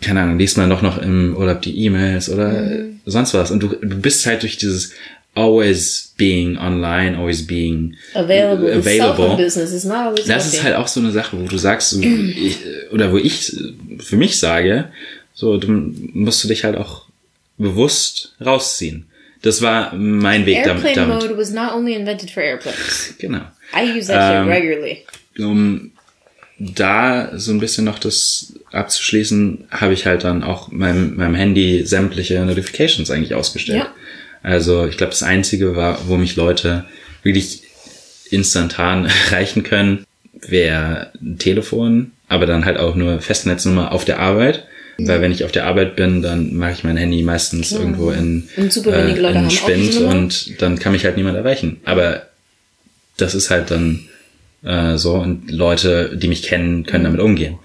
keine Ahnung, liest man doch noch im Urlaub die E-Mails oder sonst was und du, du bist halt durch dieses always being online, always being Available. Available. business is not always Das ist working. halt auch so eine Sache, wo du sagst, so, ich, oder wo ich für mich sage, so, du musst du dich halt auch bewusst rausziehen. Das war mein Weg damit. Airplane damit. mode was not only invented for airplanes. Genau. I use that Ähm, shit regularly. Um da so ein bisschen noch das abzuschließen, habe ich halt dann auch meinem, meinem Handy sämtliche Notifications eigentlich ausgestellt. Ja. Also ich glaube, das Einzige war, wo mich Leute wirklich instantan erreichen können, wäre ein Telefon, aber dann halt auch nur Festnetznummer auf der Arbeit. Weil wenn ich auf der Arbeit bin, dann mache ich mein Handy meistens irgendwo in, Und super Leute in haben Nummer. und dann kann mich halt niemand erreichen. Aber das ist halt dann äh, so und Leute, die mich kennen, können damit umgehen.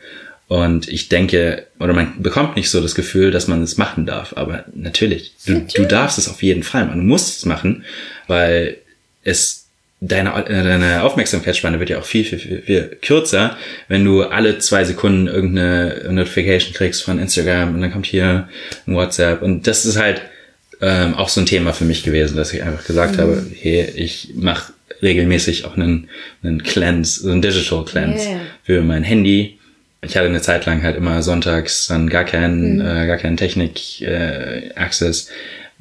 Und ich denke, oder man bekommt nicht so das Gefühl, dass man es machen darf. Aber natürlich, du, du darfst es auf jeden Fall. Man muss es machen, weil es deine, äh, deine Aufmerksamkeitsspanne wird ja auch viel, viel, viel, viel kürzer, wenn du alle zwei Sekunden irgendeine Notification kriegst von Instagram und dann kommt hier ein WhatsApp. Und das ist halt ähm, auch so ein Thema für mich gewesen, dass ich einfach gesagt habe, hey, ich mache regelmäßig auch einen, einen Cleanse, so einen Digital Cleanse Yeah. für mein Handy. Ich hatte eine Zeit lang halt immer sonntags dann gar keinen, äh, gar keinen Technik äh, Access,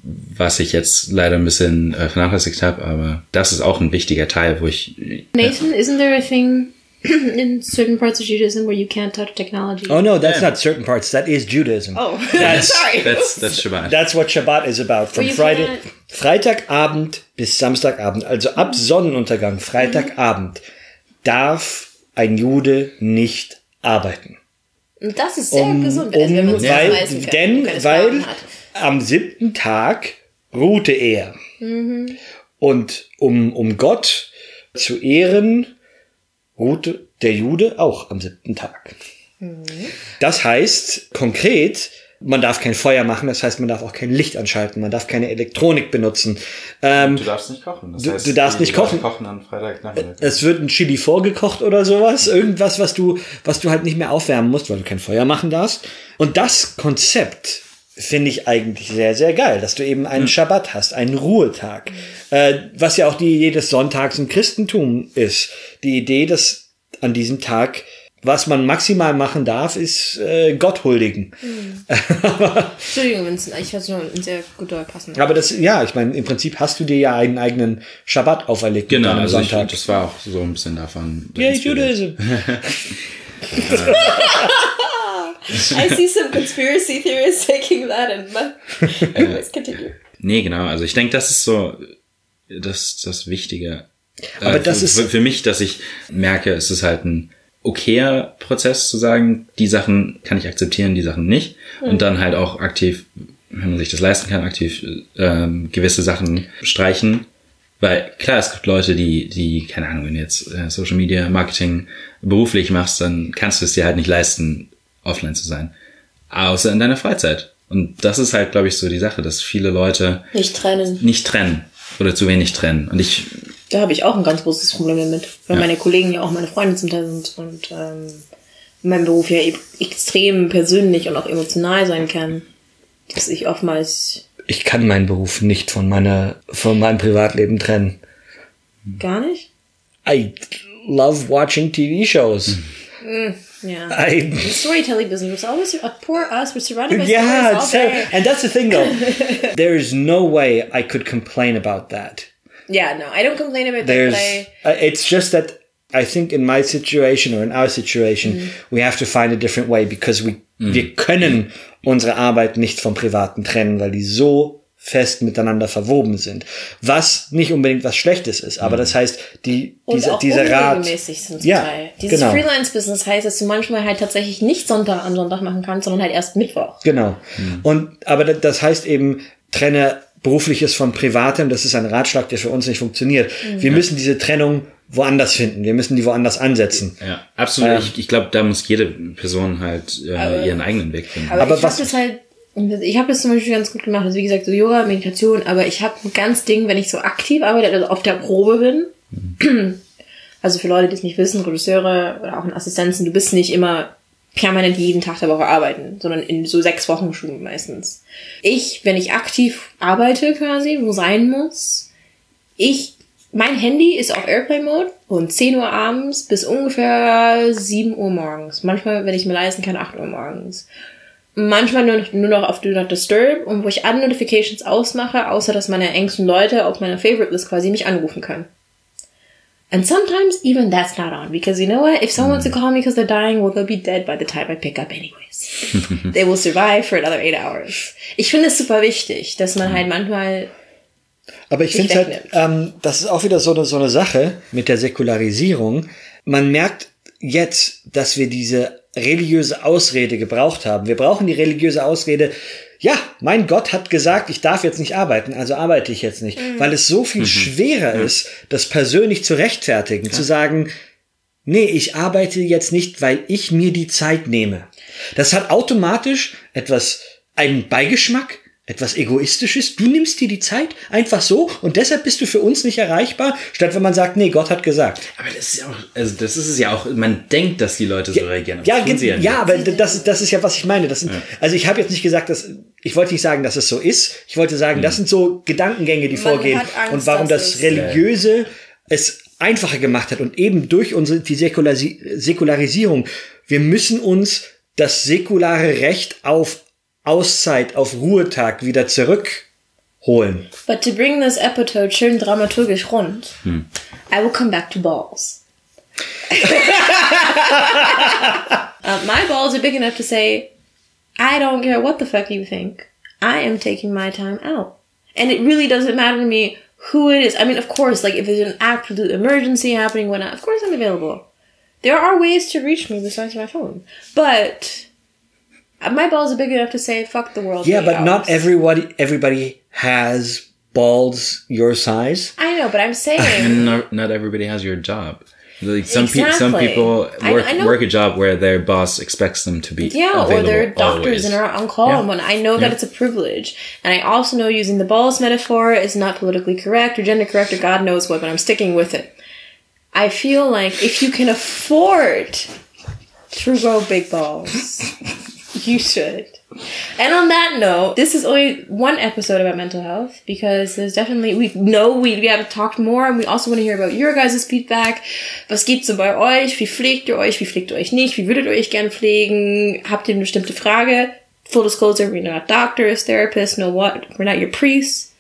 was ich jetzt leider ein bisschen äh, vernachlässigt habe, aber das ist auch ein wichtiger Teil, wo ich Nathan, isn't there a thing in certain parts of Judaism where you can't touch technology? Oh no, that's Yeah. not certain parts. That is Judaism. Oh, That's- sorry. that's that's Shabbat. That's what Shabbat is about. From Friday, can't- Freitagabend bis Samstagabend, also ab Sonnenuntergang, Freitagabend, darf ein Jude nicht arbeiten. Und das ist sehr Um, gesund, also wenn man um, weil, kann, denn, weil am siebten Tag ruhte er. Und um, um Gott zu ehren, ruhte der Jude auch am siebten Tag. Das heißt konkret, man darf kein Feuer machen, das heißt, man darf auch kein Licht anschalten, man darf keine Elektronik benutzen. Ähm, Du darfst nicht kochen. Das Du- du darfst nicht kochen. kochen am Freitagnachmittag. es wird ein Chili vorgekocht oder sowas, irgendwas, was du, was du halt nicht mehr aufwärmen musst, weil du kein Feuer machen darfst. Und das Konzept finde ich eigentlich sehr, sehr geil, dass du eben einen Schabbat hast, einen Ruhetag, äh, was ja auch die Idee des Sonntags im Christentum ist. Die Idee, dass an diesem Tag was man maximal machen darf, ist äh, Gott huldigen. Entschuldigung, Vincent, ich hatte nur ein sehr guter passender. Aber das, ja, ich meine, im Prinzip hast du dir ja einen eigenen Schabbat auferlegt Genau, mit deinem also ich, das war auch so ein bisschen davon. Yay, inspiriert. Judaism. I see some conspiracy theorists taking that and anyways, continue. Nee, genau. Also ich denke, das ist so das, das Wichtige. Aber äh, das für, ist- für, für mich, dass ich merke, es ist halt ein okayer Prozess zu sagen, die Sachen kann ich akzeptieren, die Sachen nicht. Und dann halt auch aktiv, wenn man sich das leisten kann, aktiv ähm, gewisse Sachen streichen. Weil klar, es gibt Leute, die, die, keine Ahnung, wenn du jetzt äh, Social Media Marketing beruflich machst, dann kannst du es dir halt nicht leisten, offline zu sein. Außer in deiner Freizeit. Und das ist halt, glaube ich, so die Sache, dass viele Leute Nicht trennen. nicht trennen oder zu wenig trennen. Und ich, Da habe ich auch ein ganz großes Problem damit, weil meine Kollegen ja auch meine Freunde zum Teil sind und ähm, mein Beruf ja e extrem persönlich und auch emotional sein kann, dass ich oftmals Ich kann meinen Beruf nicht von meiner, von meinem Privatleben trennen. gar nicht. I love watching TV shows. Ja. I, The storytelling business was always uh, poor us. We're surrounded by yeah, stories so, and that's the thing though. there is no way I could complain about that. Yeah, no, I don't complain about that, There's, but I uh, it's just that I think in my situation or in our situation, we have to find a different way because we, wir können unsere Arbeit nicht vom Privaten trennen, weil die so fest miteinander verwoben sind. Was nicht unbedingt was Schlechtes ist, aber das heißt, die, und diese, dieser Rat. sind Ja, Teil. Dieses genau. Freelance-Business heißt, dass du manchmal halt tatsächlich nicht Sonntag am Sonntag machen kannst, sondern halt erst Mittwoch. Genau. Und, aber da- das heißt eben, trenne berufliches von privatem. Das ist ein Ratschlag, der für uns nicht funktioniert. Wir müssen diese Trennung woanders finden. Wir müssen die woanders ansetzen. ja, absolut. Ich, ich glaube, da muss jede Person halt äh, ihren eigenen Weg finden. Aber, Aber ich was- habe das halt, ich habe das zum Beispiel ganz gut gemacht. Also wie gesagt, so Yoga, Meditation, aber ich habe ein ganz Ding, wenn ich so aktiv arbeite, also auf der Probe bin. Also für Leute, die es nicht wissen, Regisseure oder auch in Assistenzen, du bist nicht immer permanent jeden Tag der Woche arbeiten, sondern in so sechs Wochen Stunden meistens. Ich, wenn ich aktiv arbeite quasi, wo sein muss, ich, mein Handy ist auf Airplane Mode und 10 Uhr abends bis ungefähr 7 Uhr morgens. Manchmal, wenn ich mir leisten kann, 8 Uhr morgens. Manchmal nur, nur noch auf Do Not Disturb und wo ich alle Notifications ausmache, außer dass meine engsten Leute auf meiner Favorite List quasi mich anrufen können. And sometimes even that's not on because you know what? If someone wants to call me because they're dying, well, they'll be dead by the time I pick up anyways. They will survive for another eight hours. Ich finde es super wichtig, dass man halt manchmal Aber ich finde halt, ähm, das ist auch wieder so eine, so eine Sache mit der Säkularisierung. Man merkt jetzt, dass wir diese religiöse Ausrede gebraucht haben. Wir brauchen die religiöse Ausrede, ja, mein Gott hat gesagt, ich darf jetzt nicht arbeiten, also arbeite ich jetzt nicht. Weil es so viel schwerer ist, das persönlich zu rechtfertigen, zu sagen, nee, ich arbeite jetzt nicht, weil ich mir die Zeit nehme. Das hat automatisch etwas, einen Beigeschmack, etwas Egoistisches. Du nimmst dir die Zeit einfach so und deshalb bist du für uns nicht erreichbar, statt wenn man sagt, nee, Gott hat gesagt. Aber das ist ja auch, also das ist es ja auch, man denkt, dass die Leute so reagieren. Ja, sie ja, nicht. aber das, das ist ja, was ich meine. Das sind, Also ich habe jetzt nicht gesagt, dass ich wollte nicht sagen, dass es so ist. Ich wollte sagen, das sind so Gedankengänge, die Man vorgehen hat Angst, und warum das es- Religiöse es einfacher gemacht hat und eben durch unsere die Säkularisierung. Wir müssen uns das säkulare Recht auf Auszeit, auf Ruhetag wieder zurückholen. But to bring this episode schön dramaturgisch rund, I will come back to balls. uh, my balls are big enough to say, I don't care what the fuck you think. I am taking my time out. And it really doesn't matter to me who it is. I mean, of course, like if there's an absolute emergency happening, when of course I'm available. There are ways to reach me besides my phone. But Uh, my balls are big enough to say, fuck the world. Yeah, but eight not everybody everybody has balls your size. I know, but I'm saying. And not, not everybody has your job. Like some people, some people work I know- work a job where their boss expects them to be Yeah, or they're doctors always. and are on call. Yeah. And I know that Yeah. it's a privilege. And I also know using the balls metaphor is not politically correct or gender correct or God knows what, but I'm sticking with it. I feel like if you can afford to grow big balls, You should. And on that note, this is only one episode about mental health because there's definitely, we know we, we have talked more and we also want to hear about your guys' Feedback. Was gibt's so bei euch? Wie pflegt ihr euch? Wie pflegt ihr euch nicht? Wie würdet ihr euch gern pflegen? Habt ihr eine bestimmte Frage? Full disclosure, we're not doctors, therapists, no what. We're not your priests.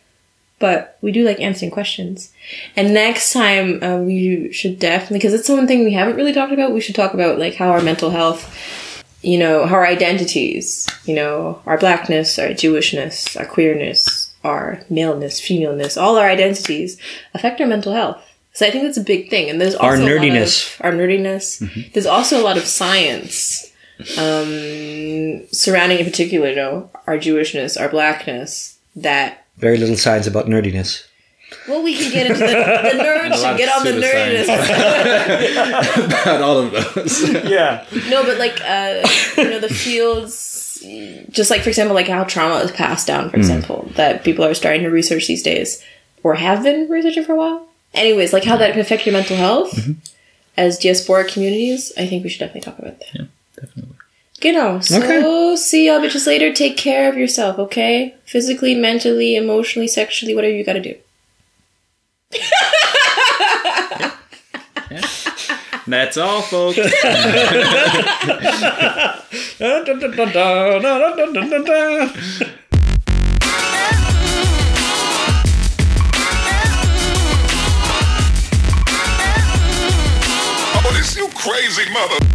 But we do like answering questions. And next time, uh, we should definitely, because it's one thing we haven't really talked about, we should talk about like how our mental health you know, our identities, you know, our blackness, our Jewishness, our queerness, our maleness, femaleness, all our identities affect our mental health. So I think that's a big thing. And there's also Our a lot nerdiness. of- our nerdiness. There's also a lot of science um, surrounding, in particular, you know, our Jewishness, our blackness. That Very little science about nerdiness. Well, we can get into the, the nerds and get on the pseudoscience. nerdiness. About all of those. Yeah. No, but like uh, you know the fields, just like for example, like how trauma is passed down, for example, that people are starting to research these days, or have been researching for a while. Anyways, like how that can affect your mental health as diasporic communities. I think we should definitely talk about that. Yeah, definitely. Genau. So Okay. see y'all bitches later. Take care of yourself, okay? Physically, mentally, emotionally, sexually, whatever you gotta do. That's all, folks. Oh, this you crazy mother.